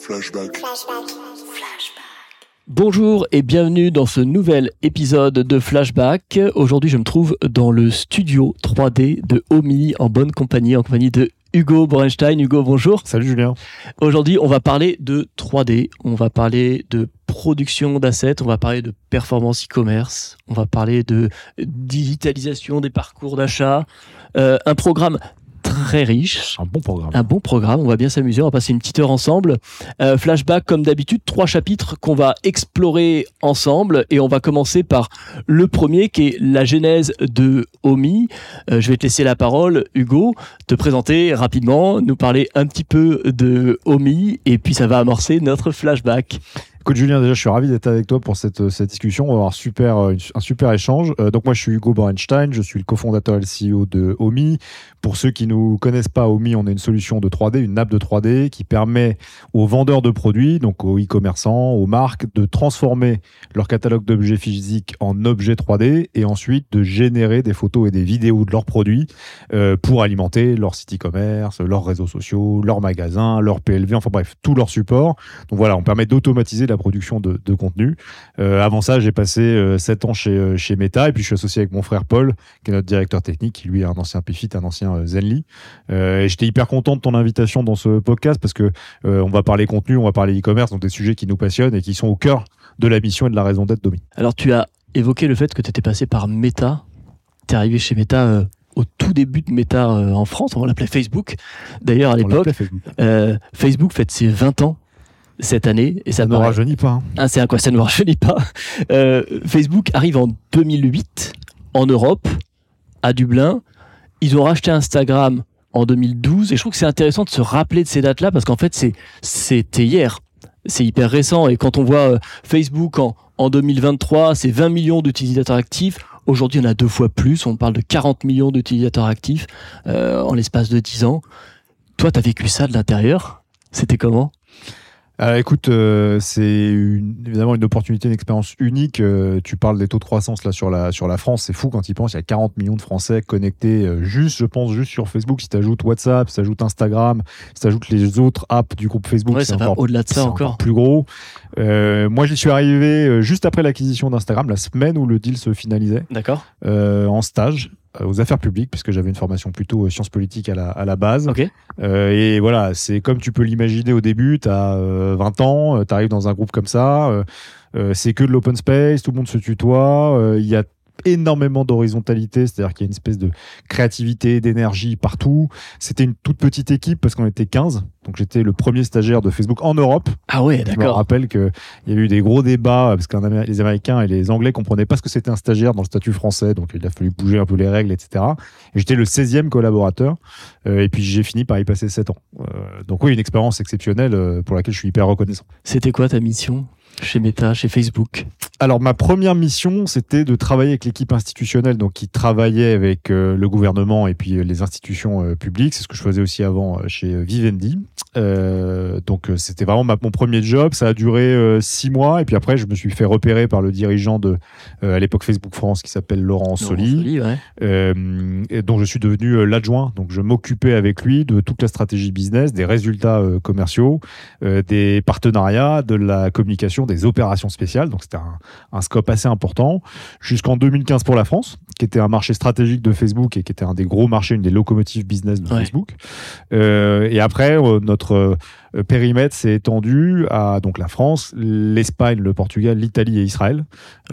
Flashback. Bonjour et bienvenue dans ce nouvel épisode de Flashback. Aujourd'hui, je me trouve dans le studio 3D de Omi en bonne compagnie, en compagnie de Hugo Borenstein. Hugo, bonjour. Salut Julien. Aujourd'hui, on va parler de 3D, on va parler de production d'assets, on va parler de performance e-commerce, on va parler de digitalisation des parcours d'achat, euh, un programme très riche. Un bon programme. Un bon programme, on va bien s'amuser, on va passer une petite heure ensemble. Euh, flashback comme d'habitude, trois chapitres qu'on va explorer ensemble et on va commencer par le premier qui est la genèse de Omi. Euh, je vais te laisser la parole, Hugo, te présenter rapidement, nous parler un petit peu de Omi et puis ça va amorcer notre flashback. Écoute Julien, déjà je suis ravi d'être avec toi pour cette, cette discussion. On va avoir super, euh, un super échange. Euh, donc moi je suis Hugo Borenstein, je suis le cofondateur et le CEO de Omi. Pour ceux qui ne connaissent pas Omi, on est une solution de 3D, une app de 3D qui permet aux vendeurs de produits, donc aux e-commerçants, aux marques, de transformer leur catalogue d'objets physiques en objets 3D et ensuite de générer des photos et des vidéos de leurs produits euh, pour alimenter leur site e-commerce, leurs réseaux sociaux, leurs magasins, leur PLV, enfin bref, tout leur support. Donc voilà, on permet d'automatiser la production de, de contenu. Euh, avant ça, j'ai passé euh, 7 ans chez, euh, chez Meta et puis je suis associé avec mon frère Paul, qui est notre directeur technique, qui lui est un ancien PFIT, un ancien euh, Zenly. Euh, et j'étais hyper content de ton invitation dans ce podcast parce que euh, on va parler contenu, on va parler e-commerce, donc des sujets qui nous passionnent et qui sont au cœur de la mission et de la raison d'être d'Omi. Alors tu as évoqué le fait que tu étais passé par Meta, tu es arrivé chez Meta euh, au tout début de Meta euh, en France, on l'appelait Facebook. D'ailleurs à l'époque, euh, Facebook fête ses 20 ans cette année et ça Ça ne me rajeunit pas. hein. Ah, c'est quoi ça ne me rajeunit pas. Euh, Facebook arrive en 2008 en Europe, à Dublin. Ils ont racheté Instagram en 2012 et je trouve que c'est intéressant de se rappeler de ces dates-là parce qu'en fait c'est c'était hier. C'est hyper récent et quand on voit euh, Facebook en, en 2023, c'est 20 millions d'utilisateurs actifs. Aujourd'hui, on a deux fois plus. On parle de 40 millions d'utilisateurs actifs euh, en l'espace de 10 ans. Toi, tu as vécu ça de l'intérieur? C'était comment? Euh, écoute, euh, c'est une- évidemment une opportunité, une expérience unique. Euh, tu parles des taux de croissance là sur la sur la France, c'est fou quand il pense. Il y a 40 millions de Français connectés euh, juste, je pense, juste sur Facebook. Si tu ajoutes WhatsApp, si tu ajoutes Instagram, si tu ajoutes les autres apps du groupe Facebook, Ouais, c'est ça va encore, au-delà de ça encore. plus gros. Euh, moi, j'y suis arrivé euh, juste après l'acquisition d'Instagram, la semaine où le deal se finalisait, D'accord euh, en stage euh, aux affaires publiques, puisque j'avais une formation plutôt euh, sciences politiques à la, à la base. Ok. Euh, et voilà, c'est comme tu peux l'imaginer au début, tu as 20 ans, tu arrives dans un groupe comme ça, euh, euh, c'est que de l'open space, tout le monde se tutoie, euh, il y a énormément d'horizontalité, c'est-à-dire qu'il y a une espèce de créativité, d'énergie partout. C'était une toute petite équipe parce qu'on était 15, donc j'étais le premier stagiaire de Facebook en Europe. Ah ouais, Je me d'accord. rappelle qu'il y a eu des gros débats parce que les Américains et les Anglais comprenaient pas ce que c'était un stagiaire dans le statut français, donc il a fallu bouger un peu les règles, etc. Et j'étais le 16e collaborateur, euh, et puis j'ai fini par y passer 7 ans. Euh, donc oui, une expérience exceptionnelle euh, pour laquelle je suis hyper reconnaissant. C'était quoi ta mission? Chez Meta, chez Facebook Alors ma première mission, c'était de travailler avec l'équipe institutionnelle, donc qui travaillait avec euh, le gouvernement et puis euh, les institutions euh, publiques. C'est ce que je faisais aussi avant chez Vivendi. Euh, donc euh, c'était vraiment ma- mon premier job. Ça a duré euh, six mois et puis après je me suis fait repérer par le dirigeant de euh, à l'époque Facebook France qui s'appelle Laurent Soli. Laurent Soli, ouais. et dont je suis devenu l'adjoint. Donc je m'occupais avec lui de toute la stratégie business, des résultats commerciaux, des partenariats, de la communication, des opérations spéciales. Donc c'était un, un scope assez important. Jusqu'en 2015 pour la France, qui était un marché stratégique de Facebook et qui était un des gros marchés, une des locomotives business de Ouais. Facebook. Et après, euh, notre euh, périmètre s'est étendu à donc la France, l'Espagne, le Portugal, l'Italie et Israël.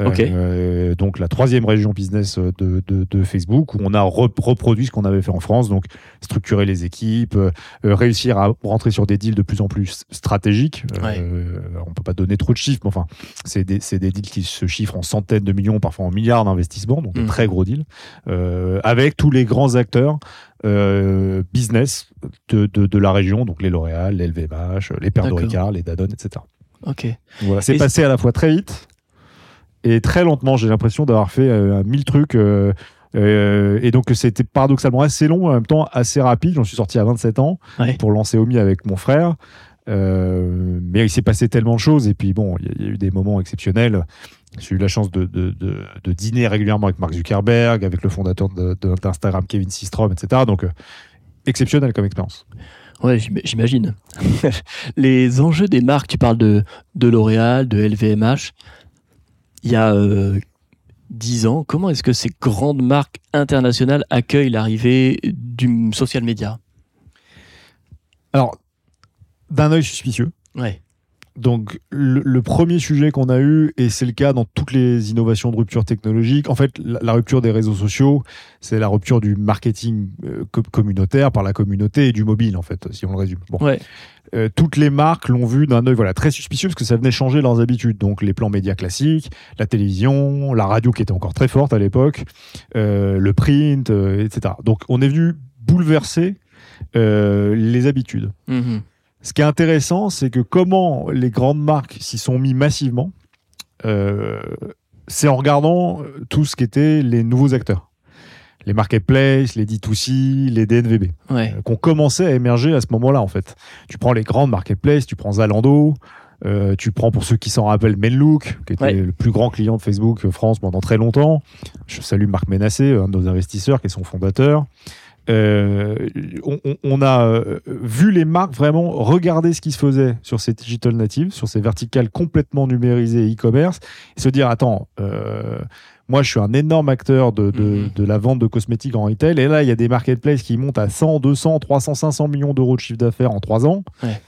Ok. Euh, donc la troisième région business de, de, de Facebook où on a re- reproduit ce qu'on avait fait en France, donc structurer les équipes, euh, euh, réussir à rentrer sur des deals de plus en plus stratégiques. Euh, on peut pas donner trop de chiffres, mais enfin c'est des, des deals qui se chiffrent en centaines de millions, parfois en milliards d'investissements, donc Mhm. de très gros deals, euh, avec tous les grands acteurs euh, business de, de, de la région, donc les L'Oréal, les LVMH, les Pères de D'accord. Ricard, les Danone, etc. Ok. Voilà, c'est passé à la fois très vite et très lentement. J'ai l'impression d'avoir fait euh, mille trucs. euh, euh, et donc c'était paradoxalement assez long, en même temps assez rapide. J'en suis sorti à 27 ans Ouais. pour lancer Omi avec mon frère. Euh, mais il s'est passé tellement de choses. Et puis bon, il y, a- il y a eu des moments exceptionnels. J'ai eu la chance de, de- de- de dîner régulièrement avec Mark Zuckerberg, avec le fondateur d'Instagram, Kevin Systrom, etc. Donc exceptionnel comme expérience. Ouais, j'imagine. les enjeux des marques, tu parles de, de L'Oréal, de LVMH. Il y a euh, 10 ans, comment est-ce que ces grandes marques internationales accueillent l'arrivée du social media? Alors, d'un œil suspicieux. Ouais. Donc, le, premier sujet qu'on a eu, et c'est le cas dans toutes les innovations de rupture technologique, en fait, la, rupture des réseaux sociaux, c'est la rupture du marketing euh, communautaire par la communauté et du mobile, en fait, si on le résume. Bon. Ouais. Euh, toutes les marques l'ont vu d'un œil voilà, très suspicieux parce que ça venait changer leurs habitudes. Donc, les plans médias classiques, la télévision, la radio qui était encore très forte à l'époque, euh, le print, etc. Donc, on est venu bouleverser les habitudes. Mmh ce qui est intéressant, c'est que comment les grandes marques s'y sont mis massivement, euh, c'est en regardant euh, tout ce qui était les nouveaux acteurs. Les marketplaces, les D2C, les DNVB, ouais. euh, qu'on commençait à émerger à ce moment-là, en fait. Tu prends les grandes marketplaces, tu prends Zalando, euh, tu prends pour ceux qui s'en rappellent Menlook, qui était Ouais. le plus grand client de Facebook France pendant très longtemps. Je salue Marc Ménassé, un de nos investisseurs, qui est son fondateur. Euh, on, a euh, vu les marques vraiment regarder ce qui se faisait sur ces digital natives, sur ces verticales complètement numérisées e-commerce, et se dire attends, euh, moi je suis un énorme acteur de, de, Mhm. de la vente de cosmétiques en retail, et là il y a des marketplaces qui montent à 100, 200, 300, 500 millions d'euros de chiffre d'affaires en 3 ans. Ouais.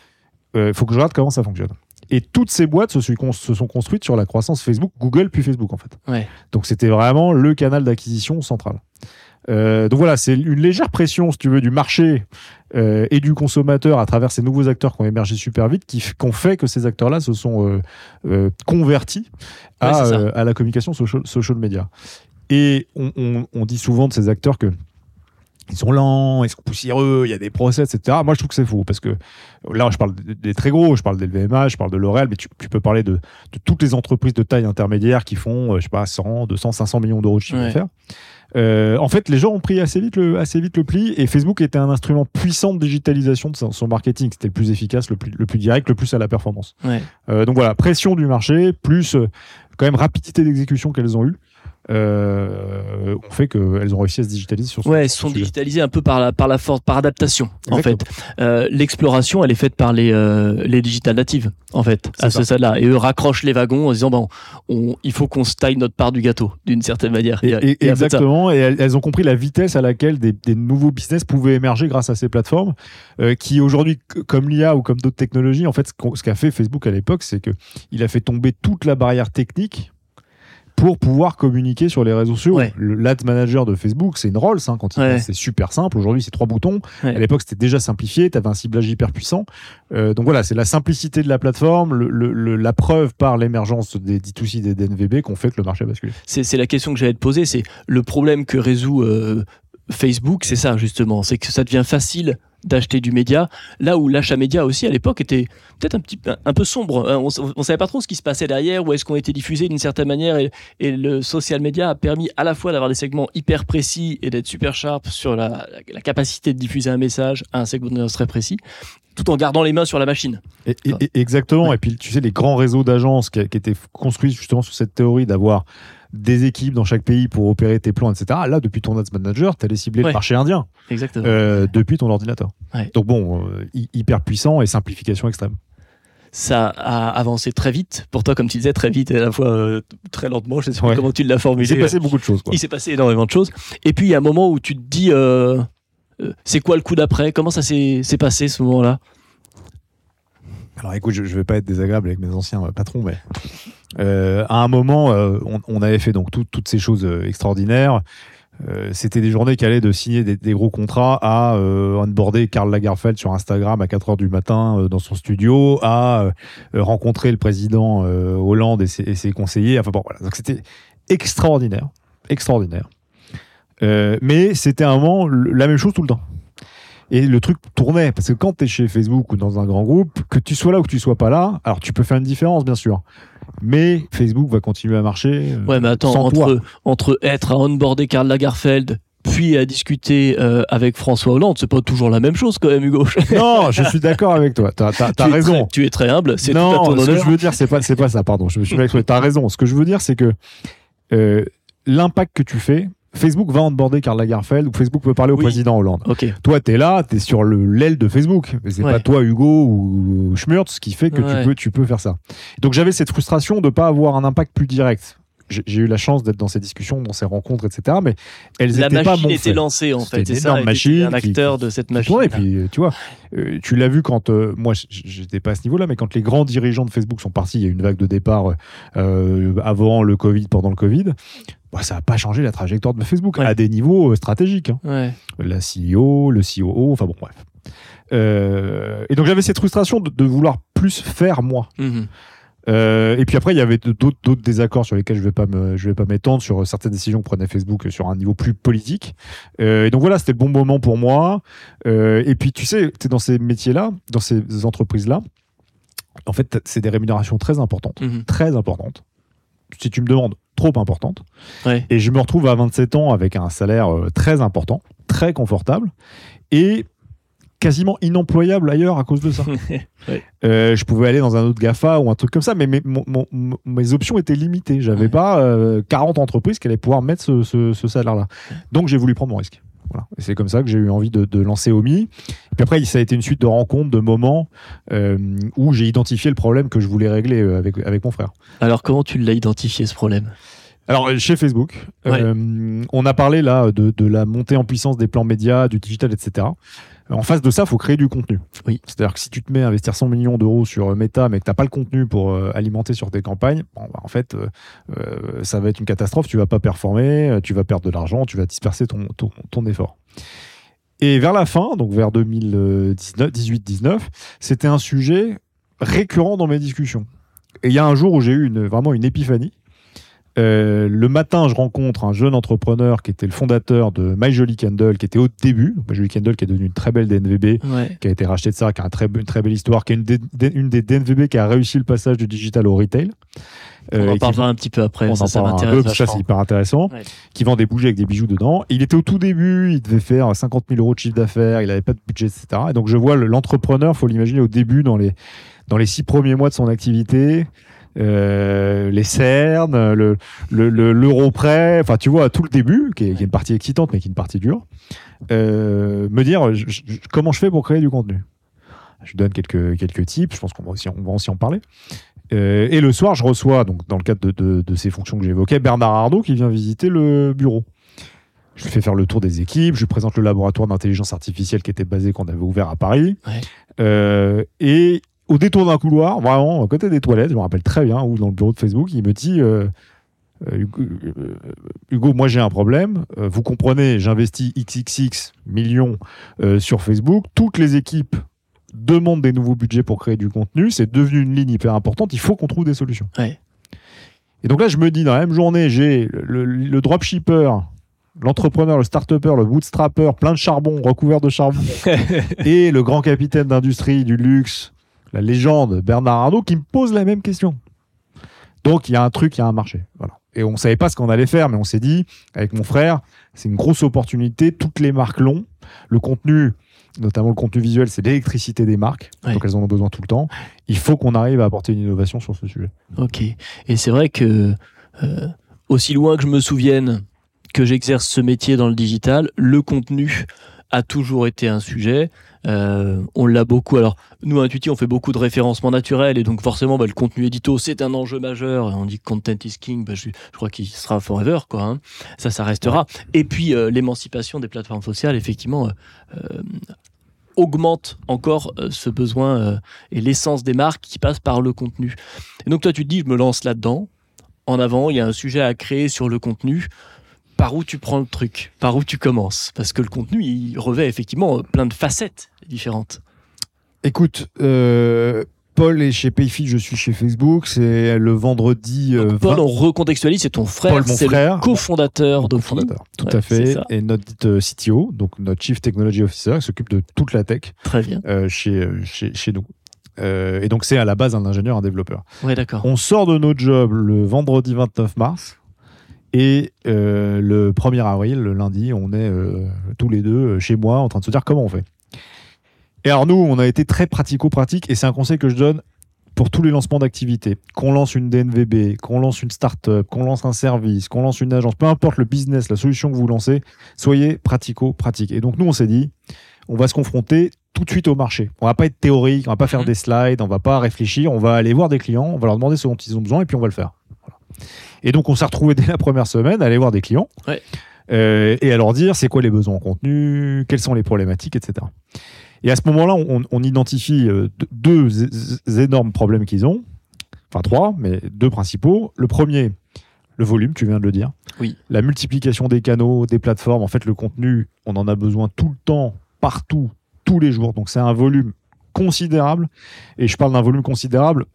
Il faut que je regarde comment ça fonctionne. Et toutes ces boîtes se, sont- se sont construites sur la croissance Facebook, Google puis Facebook en fait. Ouais. Donc c'était vraiment le canal d'acquisition central. Euh, donc voilà, c'est une légère pression, si tu veux, du marché euh, et du consommateur à travers ces nouveaux acteurs qui ont émergé super vite, qui qui ont fait que ces acteurs-là se sont euh, euh, convertis à, la communication social, social media. Et on, on- on dit souvent de ces acteurs que ils sont lents, ils sont poussiéreux, il y a des process, etc. Moi, je trouve que c'est faux parce que là, je parle des, très gros, je parle d'LVMH, je parle de L'Oréal, mais tu, tu peux parler de, de toutes les entreprises de taille intermédiaire qui font, euh, je sais pas, 100, 200, 500 millions d'euros de chiffre Ouais. d'affaires. Euh, en fait, les gens ont pris assez vite, le, assez vite le pli et Facebook était un instrument puissant de digitalisation de son, son marketing. C'était le plus efficace, le plus, le plus direct, le plus à la performance. Ouais. Euh, donc voilà, pression du marché, plus quand même rapidité d'exécution qu'elles ont eue, euh, ont fait qu'elles ont réussi à se digitaliser sur ce Ouais, elles sont digitalisées un peu par la, par la force, par adaptation, en fait. Euh, L'exploration, elle est faite par les, euh, les digital natives, en fait, à ça. ce stade-là. Et eux raccrochent les wagons en disant, bon, on, il faut qu'on se taille notre part du gâteau, d'une certaine manière. Et- exactement, et elles, ont compris la vitesse à laquelle des, des nouveaux business pouvaient émerger grâce à ces plateformes, euh, qui aujourd'hui, comme l'IA ou comme d'autres technologies, en fait, ce qu'a fait Facebook à l'époque, c'est que il a fait tomber toute la barrière technique pour pouvoir communiquer sur les réseaux sociaux. Ouais. L'Ads Manager de Facebook, c'est une Rolls, hein, quand Ouais. c'est super simple. Aujourd'hui, c'est trois boutons. Ouais. À l'époque, c'était déjà simplifié. Tu avais un ciblage hyper puissant. Euh, donc voilà, c'est la simplicité de la plateforme, le- le- le- la preuve par l'émergence des D2C, des DNVB, qu'on fait que le marché c'est c'est la question que j'allais te poser. C'est le problème que résout euh, Facebook, c'est ça justement, c'est que ça devient facile d'acheter du média, là où l'achat média aussi à l'époque était peut-être un petit peu un peu sombre. hein. On, on savait pas trop ce qui se passait derrière, où est-ce qu'on était diffusé d'une certaine manière, et, et le social media a permis à la fois d'avoir des segments hyper précis et d'être super sharp sur la, la- la capacité de diffuser un message à un segment très précis, tout en gardant les mains sur la machine. Et- et- et- exactement. Ouais. Et puis, tu sais, les grands réseaux d'agences qui, qui étaient construits justement sur cette théorie d'avoir des équipes dans chaque pays pour opérer tes plans, etc. Là, depuis ton Ads Manager, tu allais cibler Ouais. le marché indien Exactement. euh, depuis ton ordinateur. Ouais. Donc bon, euh, hy- hyper puissant et simplification extrême. ça a avancé très vite. Pour toi, comme tu disais, très vite et à la fois euh, très lentement. Je sais pas Ouais. comment tu l'as Il formulé. s'est passé beaucoup de choses. Quoi. Il s'est passé énormément de choses. Et puis il y a un moment où tu te dis, euh, euh, c'est quoi le coup d'après? Comment ça s'est passé ce moment-là? Alors écoute, je, je vais pas être désagréable avec mes anciens patrons, mais euh, à un moment, euh, on, avait fait donc tout- toutes ces choses euh, extraordinaires. C'était des journées qui allaient de signer des, gros contrats à onboarder Karl Lagerfeld sur Instagram à 4 heures du matin dans son studio, à rencontrer le président Hollande et ses, conseillers. Enfin bon, voilà. Donc c'était extraordinaire, extraordinaire. Mais c'était un moment la même chose tout le temps. Et le truc tournait, parce que quand tu es chez Facebook ou dans un grand groupe, que tu sois là ou que tu sois pas là, alors tu peux faire une différence, bien sûr. Mais Facebook va continuer à marcher. euh, Ouais, mais attends, sans toi. entre, entre être à onboarder Karl Lagerfeld, puis à discuter euh, avec François Hollande, c'est pas toujours la même chose quand même, Hugo. Non, je suis d'accord avec toi. T'as as, Tu raison. très- tu es très humble, c'est tout à Non, ton ce que je veux dire, c'est pas, c'est pas ça, pardon. Je me suis exprimé. T'as raison. Ce que je veux dire, c'est que euh, l'impact que tu fais Facebook va onboarder Karl Lagerfeld ou Facebook peut parler au Oui. président Hollande. Ok. Toi, tu es là, tu es sur le- l'aile de Facebook. Mais c'est Ouais. pas toi, Hugo ou Schmurtz, qui fait que Ouais. tu, peux, tu peux faire ça. Donc j'avais cette frustration de pas avoir un impact plus direct. J'ai eu la chance d'être dans ces discussions, dans ces rencontres, etc. Mais elles La étaient pas machine mon était fait. lancée en fait. C'est ça. énorme machine Un qui- acteur de cette machine. tournait. Et puis, euh, tu vois, euh, tu l'as vu quand, euh, moi, j'étais pas à ce niveau-là, mais quand les grands dirigeants de Facebook sont partis, il y a eu une vague de départ euh, avant le Covid, pendant le Covid. Bah, ça n'a pas changé la trajectoire de Facebook Ouais. à des niveaux euh, stratégiques. hein. Ouais. La CEO, le COO, enfin bon, bref. Euh, et donc j'avais cette frustration de, de vouloir plus faire moi. Mhm. Euh, et puis après, il y avait d'autres désaccords sur lesquels je vais pas me, je vais pas m'étendre sur certaines décisions que prenait Facebook sur un niveau plus politique. Euh, et donc voilà, c'était le bon moment pour moi. Et puis tu sais, tu es dans ces métiers-là, dans ces entreprises-là. En fait, c'est des rémunérations très importantes, Mhm. très importantes. Si tu me demandes, trop importantes. Ouais. Et je me retrouve à 27 ans avec un salaire euh, très important, très confortable et quasiment inemployable ailleurs à cause de ça. Ouais. Euh, je pouvais aller dans un autre GAFA ou un truc comme ça, mais mes, mon- mon- mon- mes options étaient limitées. J'avais Ouais. pas euh, 40 entreprises qui allaient pouvoir mettre ce, ce- ce salaire-là. Donc j'ai voulu prendre mon risque. Voilà. Et c'est comme ça que j'ai eu envie de, de lancer Omi. Et puis après, ça a été une suite de rencontres, de moments euh, où j'ai identifié le problème que je voulais régler euh, avec, avec mon frère. Alors comment tu l'as identifié ce problème? Alors, euh, chez Facebook, Ouais. euh, on a parlé là de, de la montée en puissance des plans médias, du digital, etc. En face de ça, il faut créer du contenu. Oui. C'est-à-dire que si tu te mets à investir 100 millions d'euros sur euh, Meta, mais que tu n'as pas le contenu pour euh, alimenter sur tes campagnes, bon, bah, en fait, euh, ça va être une catastrophe. Tu vas pas performer, tu vas perdre de l'argent, tu vas disperser ton, ton, ton effort. Et vers la fin, donc vers 2018-19, c'était un sujet récurrent dans mes discussions. Et il y a un jour où j'ai eu une, vraiment une épiphanie. Euh, le matin, je rencontre un jeune entrepreneur qui était le fondateur de My Jolly Candle, qui était au début. My Jolly Candle qui est devenu une très belle DNVB, Ouais. qui a été racheté de ça, qui a un très, une très belle histoire, qui est une des, des- une des DNVB qui a réussi le passage du digital au retail. On Euh, en qui parlera un petit peu après. on ça, en ça parlera un m'intéresse peu, parce que ça c'est hyper intéressant. Ouais. Qui vend des bougies avec des bijoux dedans. Il était au tout début, il devait faire 50 000 euros de chiffre d'affaires, il n'avait pas de budget, etc. Et donc je vois le- l'entrepreneur, faut l'imaginer au début, dans les, dans les six premiers mois de son activité, euh, les cernes, le, le, le- l'euro prêt, enfin tu vois, tout le début, qui est, qui est une partie excitante, mais qui est une partie dure, euh, me dire je- je- comment je fais pour créer du contenu? Je donne quelques, quelques tips, je pense qu'on va aussi, on va aussi en parler. Euh, et le soir, je reçois, donc dans le cadre de, de- de ces fonctions que j'évoquais, Bernard Arnault qui vient visiter le bureau. Je lui fais faire le tour des équipes, je lui présente le laboratoire d'intelligence artificielle qui était basé, qu'on avait ouvert à Paris. Ouais. Euh, et au détour d'un couloir, vraiment à côté des toilettes, je me rappelle très bien, ou dans le bureau de Facebook, il me dit euh, euh, Hugo, euh, Hugo, moi j'ai un problème. Vous comprenez, j'investis XXX millions euh, sur Facebook. Toutes les équipes demandent des nouveaux budgets pour créer du contenu. C'est devenu une ligne hyper importante. Il faut qu'on trouve des solutions. Ouais. Et donc là, je me dis, dans la même journée, j'ai le, le- le dropshipper, l'entrepreneur, le start-upper, le bootstrapper, plein de charbon, recouvert de charbon, et le grand capitaine d'industrie du luxe, la légende Bernard Arnault, qui me pose la même question. Donc il y a un truc, il y a un marché. Voilà. Et on ne savait pas ce qu'on allait faire, mais on s'est dit, avec mon frère, c'est une grosse opportunité. Toutes les marques l'ont. Le contenu, notamment le contenu visuel, c'est l'électricité des marques. Ouais. Donc elles en ont besoin tout le temps. Il faut qu'on arrive à apporter une innovation sur ce sujet. Ok. Et c'est vrai que, euh, aussi loin que je me souvienne que j'exerce ce métier dans le digital, le contenu a toujours été un sujet. Euh, on l'a beaucoup. Alors, nous, à on fait beaucoup de référencement naturel et donc forcément, bah, le contenu édito, c'est un enjeu majeur. On dit content is king, bah, je, crois qu'il sera forever, quoi. hein. Ça, ça restera. Et puis, euh, l'émancipation des plateformes sociales, effectivement, euh, augmente encore ce besoin et l'essence des marques qui passe par le contenu. Et donc toi, tu te dis, je me lance là-dedans. En avant, il y a un sujet à créer sur le contenu. Par où tu prends le truc Par où tu commences Parce que le contenu, il revêt effectivement plein de facettes différentes. Écoute, euh, Paul est chez Payfit, je suis chez Facebook. C'est le vendredi. euh, Paul, 20 on recontextualise, c'est ton frère, c'est le cofondateur d'Ophi. cofondateur. Tout Ouais, à fait. Et notre euh, CTO, donc notre Chief Technology Officer, qui s'occupe de toute la tech Très bien. euh, chez, chez, chez nous. Euh, et donc, c'est à la base un ingénieur, un développeur. Ouais, d'accord. On sort de nos jobs le vendredi 29 mars. Et euh, le 1er avril, le lundi, on est euh, tous les deux euh, chez moi en train de se dire comment on fait. Et alors nous, on a été très pratico-pratique et c'est un conseil que je donne pour tous les lancements d'activités, qu'on lance une DNVB, qu'on lance une start-up, qu'on lance un service, qu'on lance une agence, peu importe le business, la solution que vous lancez, soyez pratico-pratique. Et donc nous, on s'est dit, on va se confronter tout de suite au marché. On va pas être théorique, on va pas faire Mhm. des slides, on va pas réfléchir, on va aller voir des clients, on va leur demander ce dont ils ont besoin et puis on va le faire. Voilà. Et donc on s'est retrouvé dès la première semaine à aller voir des clients Ouais. euh, et à leur dire c'est quoi les besoins en contenu, quelles sont les problématiques, etc. Et à ce moment-là, on, on identifie euh, deux, énormes problèmes qu'ils ont, enfin trois, mais deux principaux. Le premier, le volume, tu viens de le dire. Oui. La multiplication des canaux, des plateformes. En fait, le contenu, on en a besoin tout le temps, partout, tous les jours. Donc c'est un volume considérable. Et je parle d'un volume considérable.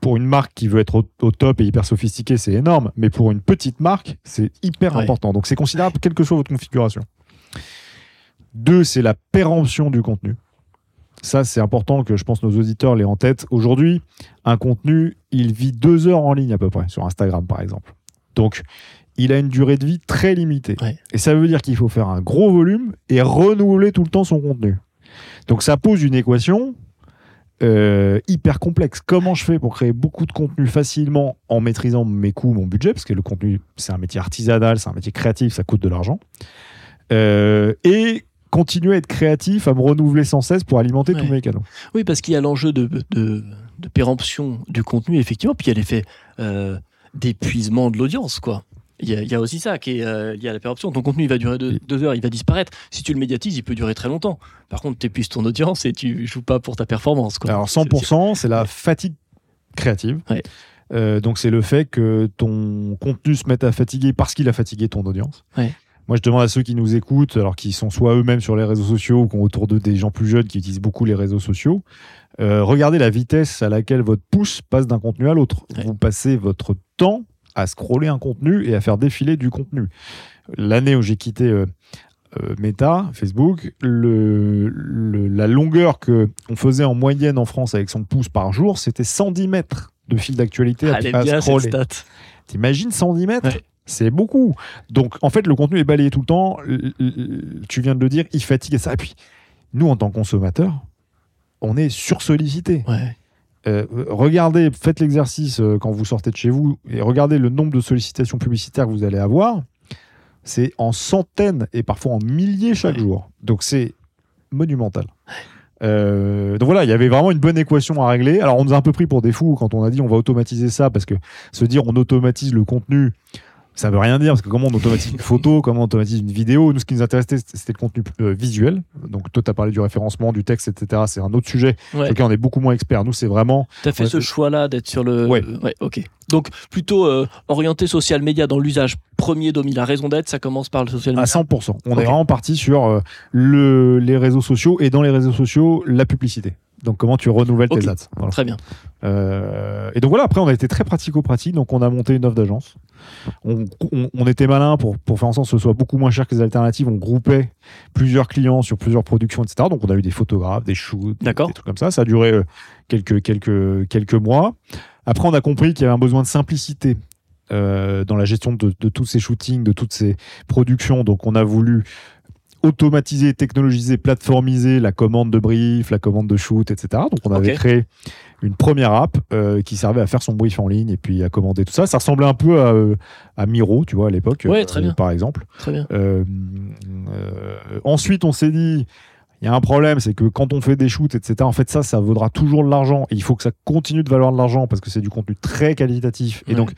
Pour une marque qui veut être au, au top et hyper sophistiquée, c'est énorme. Mais pour une petite marque, c'est hyper Ouais. important. Donc c'est considérable, quelle que soit votre configuration. Deux, c'est la péremption du contenu. Ça, c'est important que je pense nos auditeurs l'aient en tête. Aujourd'hui, un contenu, il vit deux heures en ligne à peu près, sur Instagram par exemple. Donc, il a une durée de vie très limitée. Ouais. Et ça veut dire qu'il faut faire un gros volume et renouveler tout le temps son contenu. Donc, ça pose une équation euh, hyper complexe. Comment je fais pour créer beaucoup de contenu facilement en maîtrisant mes coûts, mon budget? Parce que le contenu, c'est un métier artisanal, c'est un métier créatif, ça coûte de l'argent. Euh, et continuer à être créatif, à me renouveler sans cesse pour alimenter Ouais. tous mes canaux. Oui, parce qu'il y a l'enjeu de, de, de péremption du contenu, effectivement, puis il y a l'effet euh, d'épuisement de l'audience, quoi. Il y, a, il y a aussi ça qui est euh, lié à la péremption. Ton contenu, il va durer deux, deux heures, il va disparaître. Si tu le médiatises, il peut durer très longtemps. Par contre, tu épuises ton audience et tu joues pas pour ta performance. Quoi. Alors C'est aussi- 100%, c'est la fatigue créative. Ouais. Euh, donc c'est le fait que ton contenu se mette à fatiguer parce qu'il a fatigué ton audience. Ouais. Moi, je demande à ceux qui nous écoutent, alors qui sont soit eux-mêmes sur les réseaux sociaux ou qui ont autour d'eux des gens plus jeunes qui utilisent beaucoup les réseaux sociaux, euh, regardez la vitesse à laquelle votre pouce passe d'un contenu à l'autre. Ouais. Vous passez votre temps à scroller un contenu et à faire défiler du contenu. L'année où j'ai quitté euh, euh, Meta, Facebook, le, le- la longueur que on faisait en moyenne en France avec son pouce par jour, c'était 110 mètres de fil d'actualité à, à scroller. T'imagines 110 mètres Ouais. C'est beaucoup. Donc, en fait, le contenu est balayé tout le temps. Tu viens de le dire, il fatigue et ça. Et puis, nous, en tant que consommateurs, on est sursollicité. Ouais. Euh, regardez, faites l'exercice euh, quand vous sortez de chez vous et regardez le nombre de sollicitations publicitaires que vous allez avoir. C'est en centaines et parfois en milliers chaque jour. Donc c'est monumental. Euh, donc voilà, il y avait vraiment une bonne équation à régler. Alors on nous a un peu pris pour des fous quand on a dit on va automatiser ça parce que se dire on automatise le contenu, ça veut rien dire parce que comment on automatise une photo, comment on automatise une vidéo. Nous, ce qui nous intéressait, c'était le contenu euh, visuel. Donc toi, tu as parlé du référencement, du texte, etc. C'est un autre sujet Ouais. sur lequel on est beaucoup moins expert. Nous, c'est vraiment Tu as fait Ouais, ce choix-là d'être sur le. Ouais. ok. Donc, plutôt euh, orienté social média dans l'usage premier d'Omi. La raison d'être, ça commence par le social à media. 100%. On est vraiment parti sur euh, le, les réseaux sociaux et dans les réseaux sociaux, la publicité. Donc comment tu renouvelles tes ads. Voilà. Très bien. Euh, et donc voilà, après on a été très pratico-pratique, donc on a monté une offre d'agence. On, on- on était malin pour, pour faire en sorte que ce soit beaucoup moins cher que les alternatives. On groupait plusieurs clients sur plusieurs productions, etc. Donc on a eu des photographes, des shoots, des trucs comme ça. Ça a duré euh, quelques, quelques, quelques mois. Après on a compris qu'il y avait un besoin de simplicité. euh, dans la gestion de, de tous ces shootings, de toutes ces productions. Donc, on a voulu automatiser, technologiser, plateformiser la commande de brief, la commande de shoot, etc. Donc, on avait créé une première app euh, qui servait à faire son brief en ligne et puis à commander tout ça. Ça ressemblait un peu à, euh, à Miro, tu vois, à l'époque, Ouais, bien. par exemple. Très bien. Euh, euh, ensuite, on s'est dit, il y a un problème, c'est que quand on fait des shoots, etc., en fait, ça, ça vaudra toujours de l'argent. Et il faut que ça continue de valoir de l'argent parce que c'est du contenu très qualitatif. Et Ouais. donc,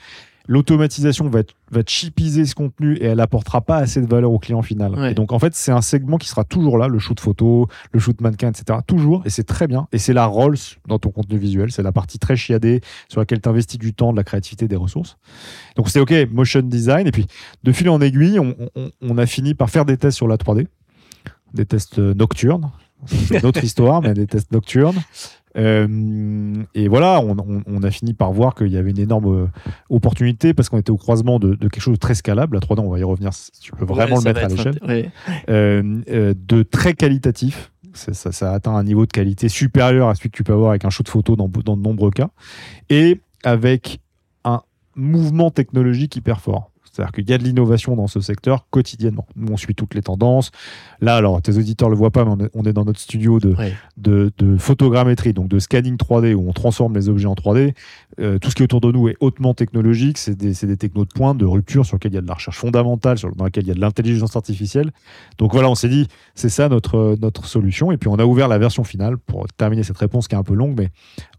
l'automatisation va, va chipiser ce contenu et elle apportera pas assez de valeur au client final. Ouais. Et donc, en fait, c'est un segment qui sera toujours là, le shoot photo, le shoot mannequin, etc. Toujours. Et c'est très bien. Et c'est la Rolls dans ton contenu visuel. C'est la partie très chiadée sur laquelle tu investis du temps, de la créativité, des ressources. Donc, c'est OK, motion design. Et puis, de fil en aiguille, on, on- on a fini par faire des tests sur la 3D, des tests euh, nocturnes. C'est une autre histoire, mais des tests nocturnes. Euh, et voilà, on, on- on a fini par voir qu'il y avait une énorme euh, opportunité parce qu'on était au croisement de, de quelque chose de très scalable. La 3D, on va y revenir si tu peux vraiment Ouais, le mettre à l'échelle. ouais. Euh, euh, de très qualitatif. Ça, ça- ça atteint un niveau de qualité supérieur à celui que tu peux avoir avec un shoot photo dans, dans de nombreux cas. Et avec un mouvement technologique hyper fort. C'est-à-dire qu'il y a de l'innovation dans ce secteur quotidiennement. Nous, on suit toutes les tendances. Là, alors, tes auditeurs le voient pas, mais on est, dans notre studio de, Ouais. de, de photogrammétrie, donc de scanning 3D, où on transforme les objets en 3D. Euh, tout ce qui est autour de nous est hautement technologique. C'est des, des technos de pointe, de rupture, sur lesquels il y a de la recherche fondamentale, sur, dans laquelle il y a de l'intelligence artificielle. Donc voilà, on s'est dit, c'est ça notre, notre solution. Et puis, on a ouvert la version finale pour terminer cette réponse qui est un peu longue, mais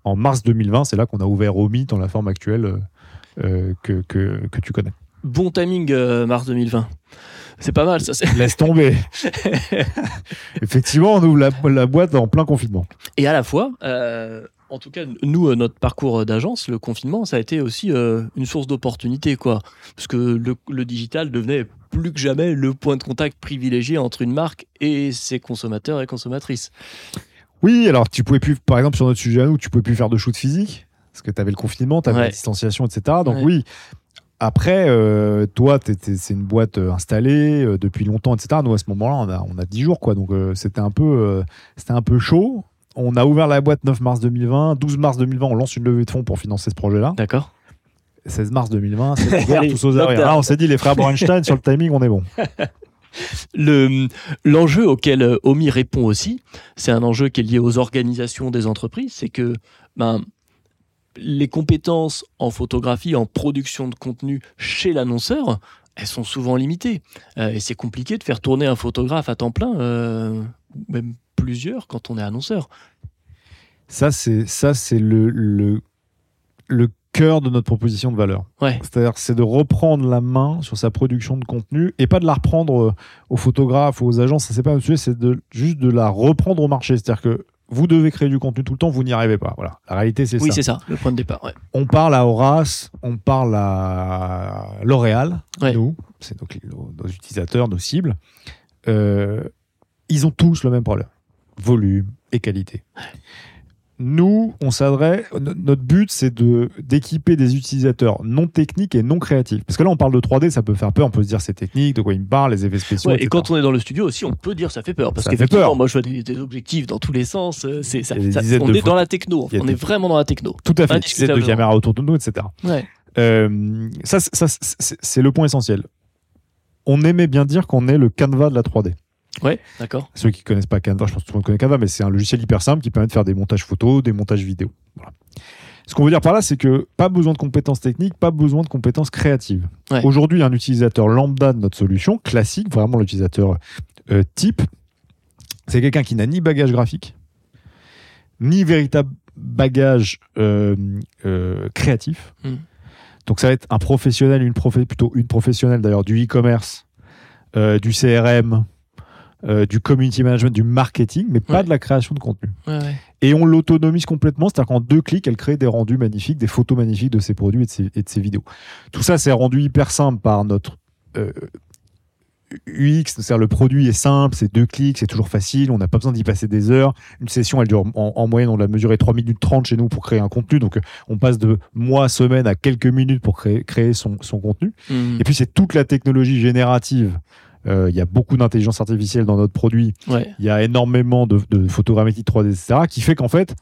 en mars 2020, c'est là qu'on a ouvert Omi dans la forme actuelle euh, euh, que, que, que tu connais. Bon timing, euh, mars 2020. C'est pas mal, ça. c'est- Laisse tomber. Effectivement, on ouvre la, la boîte en plein confinement. Et à la fois, euh, en tout cas, nous, euh, notre parcours d'agence, le confinement, ça a été aussi euh, une source d'opportunité, quoi. Parce que le, le digital devenait plus que jamais le point de contact privilégié entre une marque et ses consommateurs et consommatrices. Oui, alors tu pouvais plus, par exemple, sur notre sujet à nous, tu pouvais plus faire de shoot physique parce que tu avais le confinement, tu avais Ouais. la distanciation, etc. Donc Ouais. oui. Après, euh, toi, c'est une boîte euh, installée euh, depuis longtemps, etc. Nous, à ce moment-là, on a, on a 10 jours, quoi. Donc, euh, c'était un, peu, c'était un peu chaud. On a ouvert la boîte 9 mars 2020. 12 mars 2020, on lance une levée de fonds pour financer ce projet-là. D'accord 16 mars 2020, c'est Allez, tous aux arrières. Ah, on s'est dit, les frères Bornstein, sur le timing, on est bon. Le- L'enjeu auquel Omi répond aussi, c'est un enjeu qui est lié aux organisations des entreprises, c'est que ben, les compétences en photographie, en production de contenu chez l'annonceur, elles sont souvent limitées. Euh, et c'est compliqué de faire tourner un photographe à temps plein, euh, même plusieurs quand on est annonceur. Ça, c'est ça, c'est le, le, le cœur de notre proposition de valeur. Ouais, C'est-à-dire, c'est de reprendre la main sur sa production de contenu et pas de la reprendre euh, aux photographes ou aux agences. Ça, c'est pas le sujet, c'est de, juste de la reprendre au marché. C'est-à-dire que vous devez créer du contenu tout le temps, vous n'y arrivez pas. Voilà. La réalité, c'est oui, ça. c'est ça, le point de départ. ouais. On parle à Horace, on parle à L'Oréal, Ouais. nous, c'est nos utilisateurs, nos cibles. Euh, ils ont tous le même problème volume et qualité. Nous, on s'adresse. no- Notre but, c'est de d'équiper des utilisateurs non techniques et non créatifs. Parce que là, on parle de 3D, ça peut faire peur. On peut se dire c'est technique, de quoi il me parle, les effets spéciaux. Ouais, et etc. quand on est dans le studio aussi, on peut dire ça fait peur. Parce qu'effectivement, moi je vois des, des objectifs dans tous les sens. euh, C'est, ça, des ça- on est dans la techno. On des- est vraiment dans la techno. Tout à fait. Dizaines de caméras autour de nous, etc. Ouais. Euh, ça, ça, c'est le point essentiel. On aimait bien dire qu'on est le Canva de la 3D. Ouais, d'accord. Ceux qui connaissent pas Canva, je pense que tout le monde connaît Canva, mais c'est un logiciel hyper simple qui permet de faire des montages photos, des montages vidéo. Voilà. Ce qu'on veut dire par là, c'est que pas besoin de compétences techniques, pas besoin de compétences créatives. Ouais. Aujourd'hui, un utilisateur lambda de notre solution, classique, vraiment l'utilisateur euh, type, c'est quelqu'un qui n'a ni bagage graphique, ni véritable bagage euh, euh, créatif. Mm. Donc ça va être un professionnel, une plutôt une professionnelle d'ailleurs du e-commerce, euh, du CRM, euh, du community management, du marketing, mais pas Ouais. de la création de contenu. Ouais, ouais. Et on l'autonomise complètement, c'est-à-dire qu'en deux clics, elle crée des rendus magnifiques, des photos magnifiques de ses produits et de ses, et de ses vidéos. Tout ça, c'est rendu hyper simple par notre euh, UX, c'est-à-dire le produit est simple, c'est deux clics, c'est toujours facile, on n'a pas besoin d'y passer des heures. Une session, elle dure en, en moyenne, on l'a mesuré 3 minutes 30 chez nous pour créer un contenu, donc euh, on passe de mois, semaines à quelques minutes pour créer, créer son, son contenu. Mhm. Et puis c'est toute la technologie générative. Euh, Il y a beaucoup d'intelligence artificielle dans notre produit Ouais. il y a énormément de, de photogrammétrie 3D, etc., qui fait qu'en fait,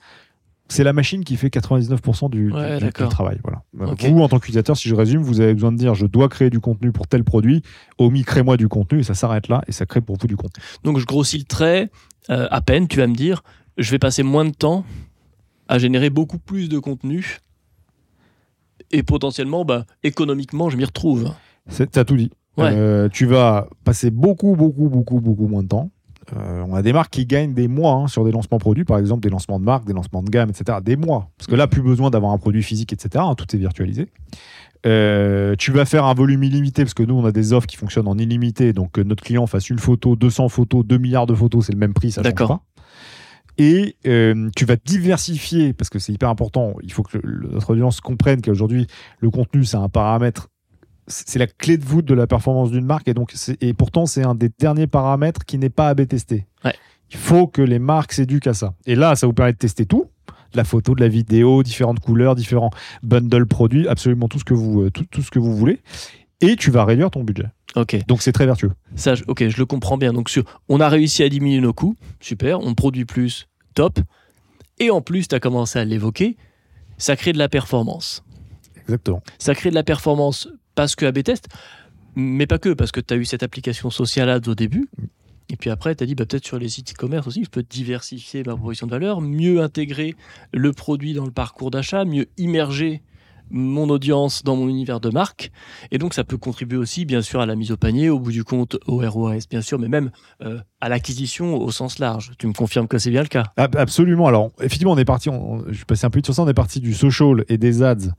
c'est la machine qui fait 99% du, du- Ouais, du- du d'accord. travail. Voilà. Euh. Vous, en tant qu'utilisateur, si je résume, vous avez besoin de dire je dois créer du contenu pour tel produit. Omi, crée-moi du contenu et ça s'arrête là et ça crée pour vous du contenu. Donc je grossis le trait euh, à peine. Tu vas me dire, je vais passer moins de temps à générer beaucoup plus de contenu. Et potentiellement, bah, économiquement, je m'y retrouve. T'as tout dit. Ouais. Euh, tu vas passer beaucoup, beaucoup, beaucoup, beaucoup moins de temps. Euh, on a des marques qui gagnent des mois hein, sur des lancements produits, par exemple des lancements de marques, des lancements de gamme, etc. Des mois. Parce que là, plus besoin d'avoir un produit physique, etc. hein, tout est virtualisé. Euh, tu vas faire un volume illimité, parce que nous, on a des offres qui fonctionnent en illimité. Donc, que notre client fasse une photo, 200 photos, 2 milliards de photos, c'est le même prix, ça change pas. Et euh, tu vas diversifier, parce que c'est hyper important. Il faut que le- notre audience comprenne qu'aujourd'hui, le contenu, c'est un paramètre c'est la clé de voûte de la performance d'une marque et donc et pourtant c'est un des derniers paramètres qui n'est pas à tester. Ouais. Il faut que les marques s'éduquent à ça. Et là, ça vous permet de tester tout, de la photo, de la vidéo, différentes couleurs, différents bundles produits, absolument tout ce que vous euh, tout, tout ce que vous voulez. Et tu vas réduire ton budget. Ok, Donc c'est très vertueux. ça, ok, je le comprends bien. Donc sur, on a réussi à diminuer nos coûts, super. On produit plus, top. Et en plus, tu as commencé à l'évoquer, ça crée de la performance. Exactement. Ça crée de la performance parce que AB test, Mais pas que, parce que tu as eu cette application Social Ads au début. Et puis après, tu as dit bah, peut-être sur les sites e-commerce aussi, je peux diversifier ma proposition de valeur, mieux intégrer le produit dans le parcours d'achat, mieux immerger mon audience dans mon univers de marque. Et donc, ça peut contribuer aussi, bien sûr, à la mise au panier, au bout du compte, au ROAS, bien sûr, mais même euh, à l'acquisition au sens large. Tu me confirmes que c'est bien le cas? Absolument. Alors, effectivement, on est parti, je vais passer un peu vite sur ça, on est parti du social et des ads.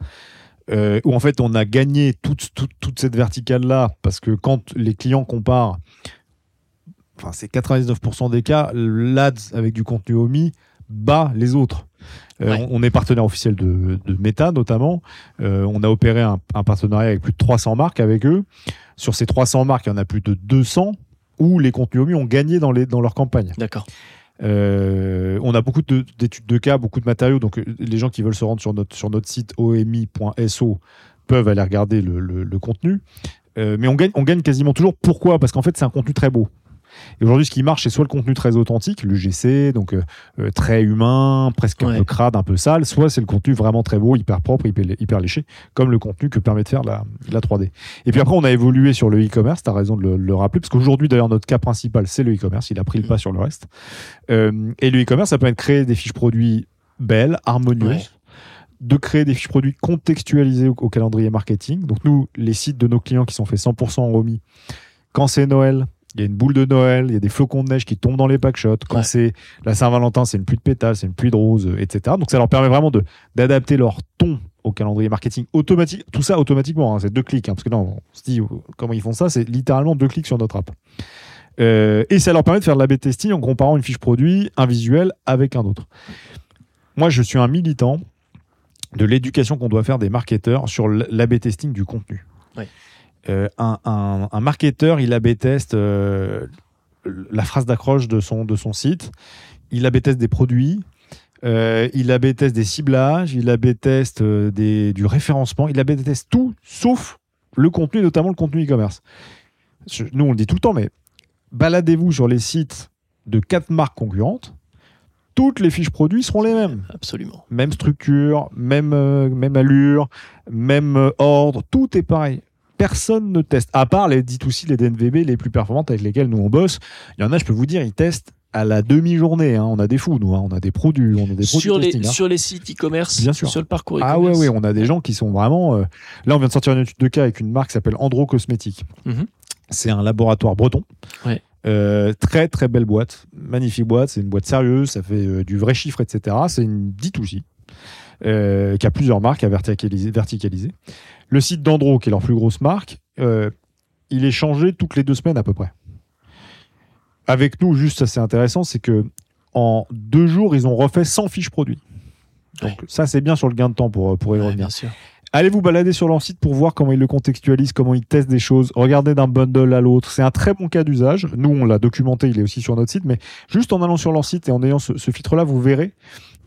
Euh, où en fait on a gagné toute, toute, toute cette verticale-là, parce que quand les clients comparent, enfin c'est 99% des cas, l'ADS avec du contenu omis bat les autres. Euh, on, est partenaire officiel de, Meta notamment. Euh, on a opéré un, partenariat avec plus de 300 marques avec eux. Sur ces 300 marques, il y en a plus de 200 où les contenus omis ont gagné dans, les, dans leur campagne. D'accord. Euh, on a beaucoup d'études de, cas, beaucoup de matériaux. Donc, les gens qui veulent se rendre sur notre, sur notre site omi.so peuvent aller regarder le, contenu. mais on gagne, on gagne quasiment toujours. Pourquoi? Parce qu'en fait, c'est un contenu très beau. Et aujourd'hui, ce qui marche, c'est soit le contenu très authentique, l'UGC, donc euh, euh, très humain, presque un peu crade, un peu sale, soit c'est le contenu vraiment très beau, hyper propre, hyper, léché, comme le contenu que permet de faire la, 3D. Et puis après, on a évolué sur le e-commerce, tu as raison de le, rappeler, parce qu'aujourd'hui, d'ailleurs, notre cas principal, c'est le e-commerce, il a pris le pas sur le reste. Euh, et le e-commerce, ça permet de créer des fiches produits belles, harmonieuses. de créer des fiches produits contextualisées au, calendrier marketing. Donc nous, les sites de nos clients qui sont faits 100% en remis, quand c'est Noël, il y a une boule de Noël, il y a des flocons de neige qui tombent dans les packshots. Quand c'est la Saint-Valentin, c'est une pluie de pétales, c'est une pluie de roses, etc. Donc ça leur permet vraiment de d'adapter leur ton au calendrier marketing automatique. Tout ça automatiquement, hein, c'est deux clics. Hein, parce que non, on se dit comment ils font ça, c'est littéralement deux clics sur notre app. Euh, et ça leur permet de faire de l'A-B testing en comparant une fiche produit, un visuel avec un autre. Moi, je suis un militant de l'éducation qu'on doit faire des marketeurs sur l'A-B testing du contenu. Euh, un, marketeur, il AB test euh, la phrase d'accroche de son, de son site, il AB test des produits, euh, il AB test des ciblages, il AB test du référencement, il AB test tout sauf le contenu, notamment le contenu e-commerce. Nous, on le dit tout le temps, mais baladez-vous sur les sites de quatre marques concurrentes, toutes les fiches produits seront les mêmes. Absolument. Même structure, même, même allure, même ordre, tout est pareil personne ne teste, à part les dit aussi les DNVB les plus performantes avec lesquelles nous on bosse. Il y en a, je peux vous dire, ils testent à la demi-journée. Hein. On a des fous, nous. Hein. On a des produits. On a des sur, les, hein. sur les sites e-commerce, Bien sûr. sur le parcours e-commerce. Ah ouais, ouais, on a des gens qui sont vraiment. Euh, là, on vient de sortir une étude de cas avec une marque qui s'appelle Andro Cosmétiques. Mhm. C'est un laboratoire breton. Euh, très très belle boîte, magnifique boîte, c'est une boîte sérieuse, ça fait euh, du vrai chiffre, etc. C'est une D2C qui a plusieurs marques à verticaliser. verticaliser. Le site d'Andro, qui est leur plus grosse marque, euh, il est changé toutes les deux semaines à peu près. Avec nous, juste, ça c'est intéressant, c'est que en deux jours, ils ont refait 100 fiches produits. Donc ça, c'est bien sur le gain de temps pour, pour y revenir. Allez vous balader sur leur site pour voir comment ils le contextualisent, comment ils testent des choses. Regardez d'un bundle à l'autre. C'est un très bon cas d'usage. Nous, on l'a documenté, il est aussi sur notre site, mais juste en allant sur leur site et en ayant ce, filtre-là, vous verrez,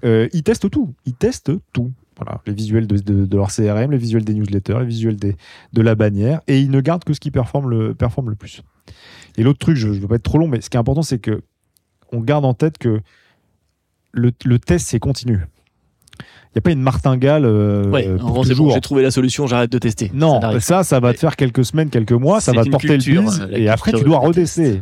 euh, ils testent tout. Ils testent tout les visuels de, leur CRM, les visuels des newsletters, les visuels de la bannière, et ils ne gardent que ce qui performe le, plus. Et l'autre truc, je ne veux pas être trop long, mais ce qui est important, c'est que on garde en tête que le, le test, c'est continu n'y a pas une martingale. Euh, ouais, pour toujours. j'ai trouvé la solution, j'arrête de tester. Non, ça, ça, va te faire quelques semaines, quelques mois, ça va te porter le bise, et après tu dois redesser.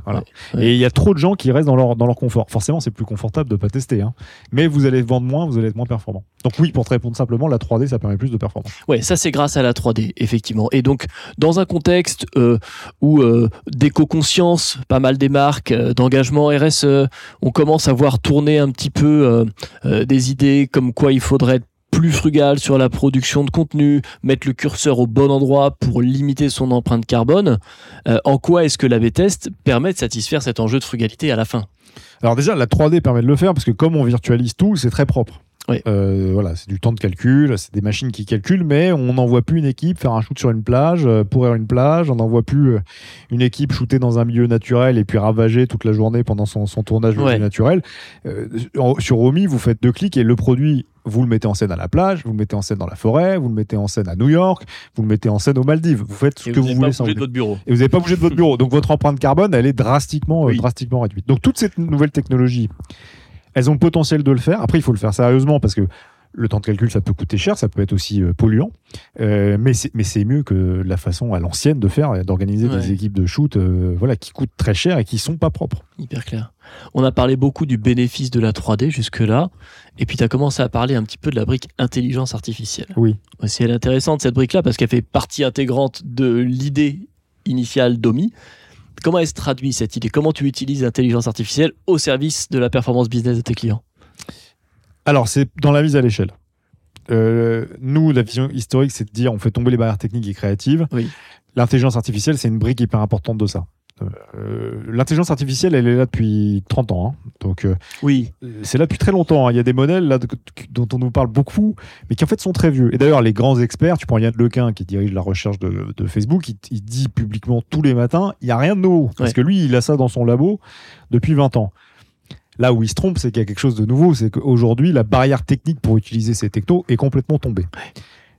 Et il y a trop de gens qui restent dans leur, dans leur confort. Forcément, c'est plus confortable de pas tester, hein. mais vous allez vendre moins, vous allez être moins performant. Donc oui, pour te répondre simplement, la 3D, ça permet plus de performance. Ouais, ça c'est grâce à la 3D, effectivement. Et donc, dans un contexte euh, où euh, d'éco-conscience, pas mal des marques, euh, d'engagement RSE, on commence à voir tourner un petit peu des idées comme quoi il faudrait plus frugal sur la production de contenu, mettre le curseur au bon endroit pour limiter son empreinte carbone, euh, en quoi est-ce que l'AB test permet de satisfaire cet enjeu de frugalité à la fin? Alors déjà, la 3D permet de le faire parce que comme on virtualise tout, c'est très propre. Euh, voilà, c'est du temps de calcul, c'est des machines qui calculent, mais on n'envoie plus une équipe faire un shoot sur une plage, euh, pourrir une plage, on n'envoie plus une équipe shooter dans un milieu naturel et puis ravager toute la journée pendant son, tournage naturel. sur Omi, vous faites deux clics et le produit, vous le mettez en scène à la plage, vous le mettez en scène dans la forêt, vous le mettez en scène à New York, vous le mettez en scène aux Maldives. Vous faites ce que vous, voulez sans de votre bureau. Et vous n'avez pas bougé de votre bureau. Donc votre empreinte carbone, elle est drastiquement, drastiquement réduite. Donc toute cette nouvelle technologie elles ont le potentiel de le faire. Après, il faut le faire sérieusement parce que Le temps de calcul, ça peut coûter cher, ça peut être aussi euh, polluant, Euh, mais c'est mais c'est mieux que la façon à l'ancienne de faire, d'organiser Ouais. des équipes de shoot, euh, voilà, qui coûtent très cher et qui sont pas propres. Hyper clair. On a parlé beaucoup du bénéfice de la 3D jusque-là, et puis tu as commencé à parler un petit peu de la brique intelligence artificielle. Oui. C'est elle est intéressante cette brique-là parce qu'elle fait partie intégrante de l'idée initiale d'OMI. Comment elle se traduit cette idée? Comment tu utilises l'intelligence artificielle au service de la performance business de tes clients? Alors, c'est dans la mise à l'échelle. Euh, nous, la vision historique, c'est de dire on fait tomber les barrières techniques et créatives. Oui. L'intelligence artificielle, c'est une brique hyper importante de ça. Euh, L'intelligence artificielle, elle est là depuis 30 ans. hein. Donc, euh, Oui, c'est là depuis très longtemps. hein. Il y a des modèles là, de- dont on nous parle beaucoup, mais qui en fait sont très vieux. Et d'ailleurs, les grands experts, tu prends Yann Lequin qui dirige la recherche de, de Facebook, il, il dit publiquement tous les matins il n'y a rien de nouveau. Parce Ouais. que lui, il a ça dans son labo depuis 20 ans. Là où il se trompe, c'est qu'il y a quelque chose de nouveau. C'est qu'aujourd'hui, la barrière technique pour utiliser ces technos est complètement tombée.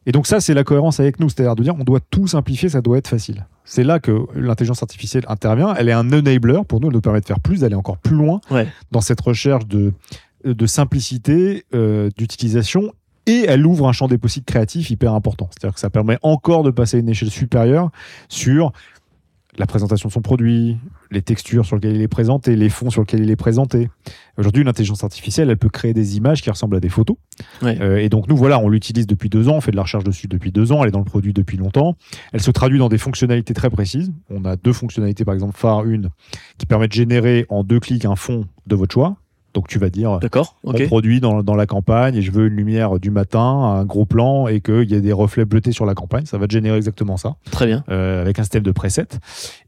Et donc, ça, c'est la cohérence avec nous. C'est-à-dire de dire on doit tout simplifier, ça doit être facile. C'est là que l'intelligence artificielle intervient. Elle est un enabler pour nous, elle nous permet de faire plus, d'aller encore plus loin Ouais. dans cette recherche de, de simplicité, euh, d'utilisation. Et elle ouvre un champ des possibles créatifs hyper important. C'est-à-dire que ça permet encore de passer à une échelle supérieure sur la présentation de son produit, les textures sur lesquelles il est présenté, les fonds sur lesquels il est présenté. Aujourd'hui, l'intelligence artificielle, elle peut créer des images qui ressemblent à des photos. Ouais. Euh, et donc, nous, voilà, on l'utilise depuis deux ans, on fait de la recherche dessus depuis deux ans, elle est dans le produit depuis longtemps. Elle se traduit dans des fonctionnalités très précises. On a deux fonctionnalités, par exemple, phare, une, qui permet de générer en deux clics un fond de votre choix. Donc, tu vas dire, d'accord, mon ok. produit dans, dans la campagne et je veux une lumière du matin, un gros plan et qu'il y ait des reflets bleutés sur la campagne. Ça va te générer exactement ça Très bien. euh, avec un système de presets.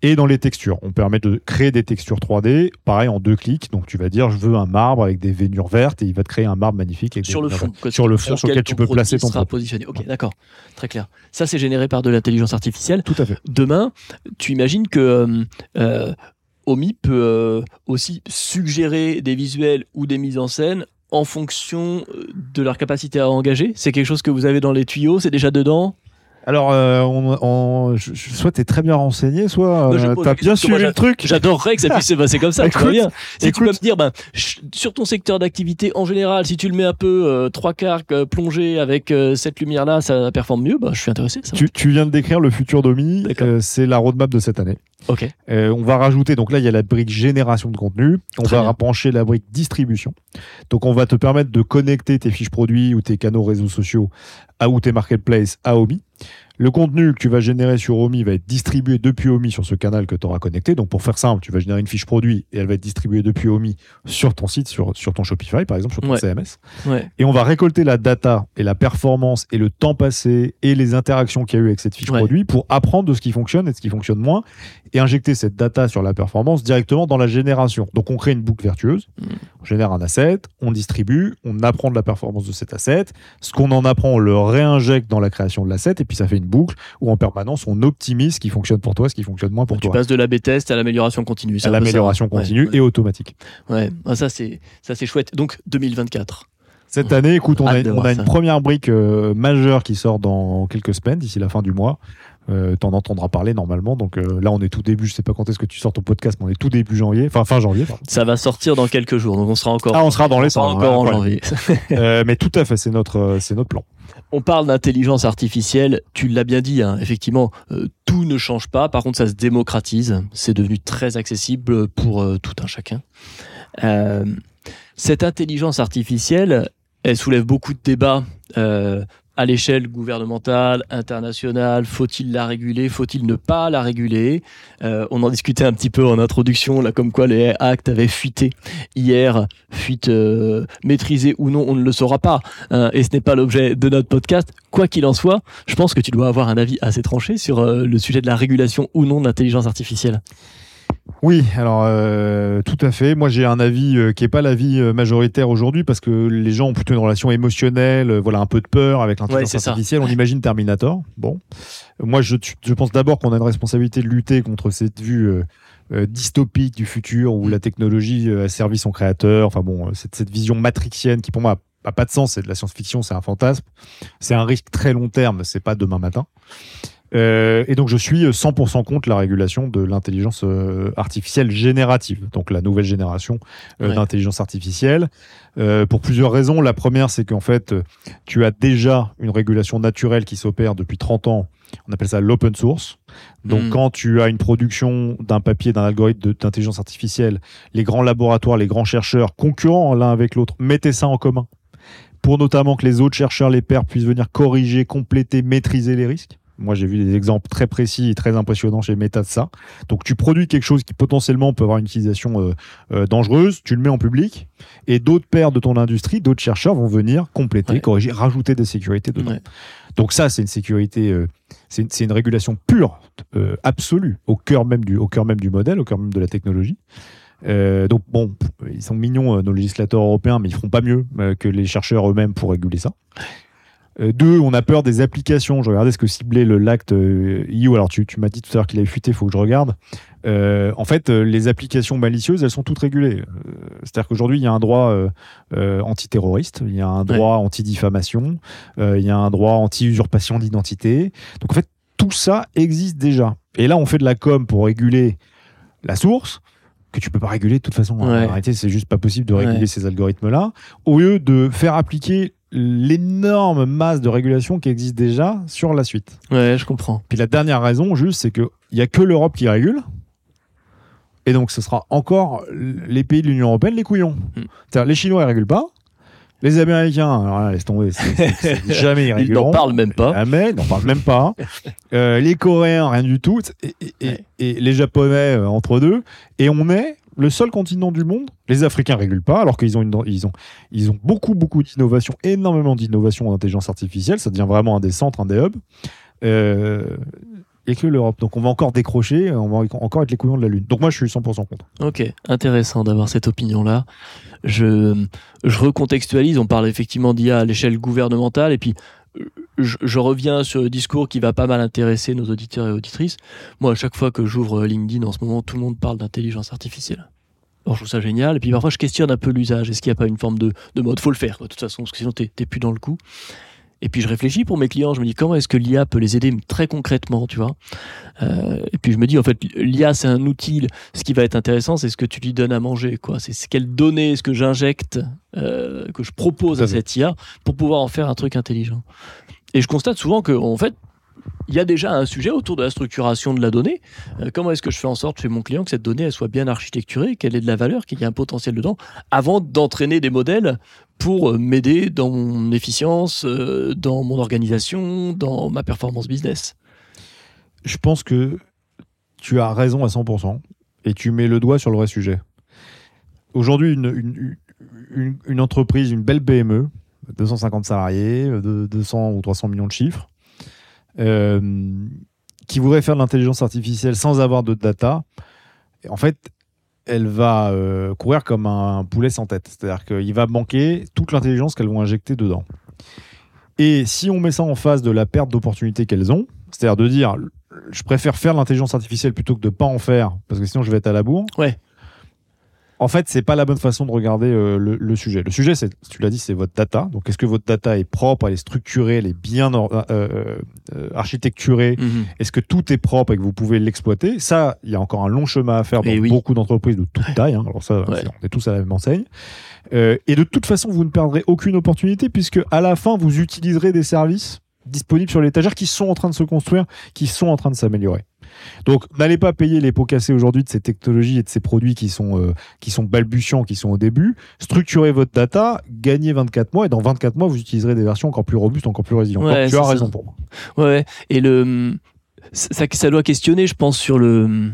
Et dans les textures, on permet de créer des textures 3D, pareil en deux clics. Donc tu vas dire, je veux un marbre avec des veinures vertes et il va te créer un marbre magnifique. Avec Sur le fond. Sur le fond sur lequel tu peux placer ton sera positionné. Ok, d'accord. Très clair. Ça, c'est généré par de l'intelligence artificielle. Tout à fait. demain, tu imagines que euh, euh, Omi peut euh, aussi suggérer des visuels ou des mises en scène en fonction euh, de leur capacité à engager? C'est quelque chose que vous avez dans les tuyaux? C'est déjà dedans? Alors, euh, on, on- je- soit tu es très bien renseigné, soit euh, t'as bien suivi le truc. J'adorerais que ça puisse se passer comme ça. Écoute, bien. Si tu peux me dire, ben, sur ton secteur d'activité en général, si tu le mets un peu euh, trois quarts plongé avec cette lumière-là, ça performe mieux. Bah, je suis intéressé. Ça. Tu, tu viens de décrire le futur d'Omi, c'est la roadmap de cette année. Ok. Euh, on va rajouter, donc là il y a la brique génération de contenu, on Très va bien. rapprocher la brique distribution. Donc on va te permettre de connecter tes fiches produits ou tes canaux réseaux sociaux à ou tes marketplaces à Omi. Le contenu que tu vas générer sur Omi va être distribué depuis Omi sur ce canal que tu auras connecté. Donc pour faire simple, tu vas générer une fiche produit et elle va être distribuée depuis Omi sur ton site, sur, sur ton Shopify par exemple, sur ton Ouais. CMS. Ouais. Et on va récolter la data et la performance et le temps passé et les interactions qu'il y a eu avec cette fiche Ouais. produit pour apprendre de ce qui fonctionne et de ce qui fonctionne moins et injecter cette data sur la performance directement dans la génération. Donc on crée une boucle vertueuse, Mm. on génère un asset, on distribue, on apprend de la performance de cet asset, ce qu'on en apprend on le réinjecte dans la création de l'asset et puis ça fait une boucle où en permanence on optimise ce qui fonctionne pour toi, ce qui fonctionne moins pour Tu toi. passes de l'AB test à l'amélioration continue. À l'amélioration Ouais, continue ouais. et automatique. Ouais, Ah, ça c'est ça c'est chouette. Donc 2024. Cette année, écoute, on a, on a ça. une première brique euh, majeure qui sort dans quelques semaines, d'ici la fin du mois. Euh, T'en entendras parler normalement. Donc euh, là, on est tout début. Je sais pas quand est-ce que tu sors ton podcast, mais on est tout début janvier. Enfin, fin janvier. pardon. Ça va sortir dans quelques jours, donc on sera encore Ah, on sera dans les encore en ouais, janvier. Euh, mais tout à fait, c'est notre, c'est notre plan. On parle d'intelligence artificielle, tu l'as bien dit, hein, effectivement, euh, tout ne change pas, par contre ça se démocratise, c'est devenu très accessible pour euh, tout un chacun. Euh, cette intelligence artificielle, elle soulève beaucoup de débats à l'échelle gouvernementale, internationale, faut-il la réguler, faut-il ne pas la réguler? Euh, On en discutait un petit peu en introduction, là, comme quoi les actes avaient fuité hier, fuite euh, maîtrisée ou non, on ne le saura pas. hein, et ce n'est pas l'objet de notre podcast. Quoi qu'il en soit, je pense que tu dois avoir un avis assez tranché sur euh, le sujet de la régulation ou non de l'intelligence artificielle. Oui, alors euh, tout à fait. Moi, j'ai un avis euh, qui est pas l'avis euh, majoritaire aujourd'hui parce que les gens ont plutôt une relation émotionnelle, euh, voilà, un peu de peur avec Ouais, l'intelligence ça. artificielle. On imagine Terminator. Bon, moi, je, je pense d'abord qu'on a une responsabilité de lutter contre cette vue. dystopique du futur où Mm. la technologie a servi son créateur. Enfin bon, cette, cette vision matrixienne qui pour moi a, a pas de sens, c'est de la science-fiction, c'est un fantasme. C'est un risque très long terme, c'est pas demain matin. Euh, et donc, je suis 100% contre la régulation de l'intelligence euh, artificielle générative, donc la nouvelle génération euh, Ouais. d'intelligence artificielle, euh, pour plusieurs raisons. La première, c'est qu'en fait, euh, tu as déjà une régulation naturelle qui s'opère depuis 30 ans. On appelle ça l'open source. Donc, Mm. quand tu as une production d'un papier, d'un algorithme d'intelligence artificielle, les grands laboratoires, les grands chercheurs, concurrents l'un avec l'autre, mettaient ça en commun pour notamment que les autres chercheurs, les pairs, puissent venir corriger, compléter, maîtriser les risques. Moi, j'ai vu des exemples très précis et très impressionnants chez Meta de ça. Donc, tu produis quelque chose qui potentiellement peut avoir une utilisation euh, euh, dangereuse, tu le mets en public, et d'autres pairs de ton industrie, d'autres chercheurs vont venir compléter, Ouais. corriger, rajouter des sécurités dedans. Ouais. Donc ça, c'est une sécurité, euh, c'est une, régulation pure, absolue, au cœur même du, au cœur même du modèle, au cœur même de la technologie. Euh, donc bon, ils sont mignons nos législateurs européens, mais ils feront pas mieux que les chercheurs eux-mêmes pour réguler ça. Euh, deux, on a peur des applications. Je regardais ce que ciblait le l'acte euh, EU. Alors tu, tu m'as dit tout à l'heure qu'il avait fuité, il faut que je regarde. Euh, en fait, les applications malicieuses, elles sont toutes régulées. C'est-à-dire qu'aujourd'hui, il y a un droit antiterroriste, il y a un droit anti-diffamation, il y a un droit anti-usurpation d'identité. Donc en fait, tout ça existe déjà. Et là, on fait de la com pour réguler la source que tu peux pas réguler de toute façon. En Ouais. réalité, c'est juste pas possible de réguler Ouais. ces algorithmes-là. Au lieu de faire appliquer l'énorme masse de régulation qui existe déjà sur la suite. Ouais, je comprends. Puis la dernière raison, juste, c'est qu'il n'y a que l'Europe qui régule. Et donc, ce sera encore les pays de l'Union Européenne, les couillons. Hmm. C'est-à-dire, les Chinois, ils régulent pas. Les Américains, alors là, laisse tomber, c'est- jamais ils Ils n'en parlent même pas. Jamais, ils n'en parlent même pas. Euh, les Coréens, rien du tout. Et, et- et- Ouais. et les Japonais, euh, entre deux. Et on est le seul continent du monde. Les Africains régulent pas, alors qu'ils ont, ils ont, ils ont beaucoup, beaucoup d'innovation, énormément d'innovation en intelligence artificielle. Ça devient vraiment un des centres, un des hubs. Euh, et que l'Europe. Donc on va encore décrocher, on va encore être les couillons de la Lune. Donc moi, je suis 100% contre. Ok, intéressant d'avoir cette opinion-là. Je, je recontextualise, on parle effectivement d'IA à l'échelle gouvernementale, et puis je, je reviens sur le discours qui va pas mal intéresser nos auditeurs et auditrices. Moi, à chaque fois que j'ouvre LinkedIn en ce moment, tout le monde parle d'intelligence artificielle. Alors, je trouve ça génial, et puis parfois je questionne un peu l'usage. Est-ce qu'il n'y a pas une forme de, de mode? Faut le faire, quoi, de toute façon, parce que sinon t'es plus dans le coup. Et puis je réfléchis pour mes clients, je me dis comment est-ce que l'IA peut les aider très concrètement, tu vois? Euh, et puis je me dis en fait l'IA c'est un outil, ce qui va être intéressant c'est ce que tu lui donnes à manger, quoi. C'est quelles données est-ce que j'injecte, euh, que je propose à cette IA pour pouvoir en faire un truc intelligent. Et je constate souvent que en fait il y a déjà un sujet autour de la structuration de la donnée. Euh, comment est-ce que je fais en sorte chez mon client que cette donnée elle soit bien architecturée, qu'elle ait de la valeur, qu'il y ait un potentiel dedans, avant d'entraîner des modèles pour euh, m'aider dans mon efficience, euh, dans mon organisation, dans ma performance business? Je pense que tu as raison à 100% et tu mets le doigt sur le vrai sujet. Aujourd'hui, une, une, entreprise, une belle PME, 250 salariés, de 200 ou 300 millions de chiffres, euh, qui voudrait faire de l'intelligence artificielle sans avoir de data, en fait, elle va euh, courir comme un poulet sans tête. C'est-à-dire qu'il va manquer toute l'intelligence qu'elles vont injecter dedans. Et si on met ça en face de la perte d'opportunités qu'elles ont, c'est-à-dire de dire je préfère faire l'intelligence artificielle plutôt que de pas en faire parce que sinon je vais être à la bourre. En fait, c'est pas la bonne façon de regarder euh, le, le sujet. Le sujet, c'est, tu l'as dit, c'est votre data. Donc, est-ce que votre data est propre, elle est structurée, elle est bien euh, euh, architecturée? Est-ce que tout est propre et que vous pouvez l'exploiter? Ça, il y a encore un long chemin à faire dans Eh oui. beaucoup d'entreprises de toute taille. hein. Alors ça, Ouais. on est tous à la même enseigne. Euh, et de toute façon, vous ne perdrez aucune opportunité puisque à la fin, vous utiliserez des services disponibles sur l'étagère qui sont en train de se construire, qui sont en train de s'améliorer. Donc, n'allez pas payer les pots cassés aujourd'hui de ces technologies et de ces produits qui sont, euh, qui sont balbutiants, qui sont au début. Structurez votre data, gagnez 24 mois et dans 24 mois, vous utiliserez des versions encore plus robustes, encore plus résilientes. Ouais, tu as ça. raison pour moi. Ouais, et le ça, ça doit questionner, je pense, sur le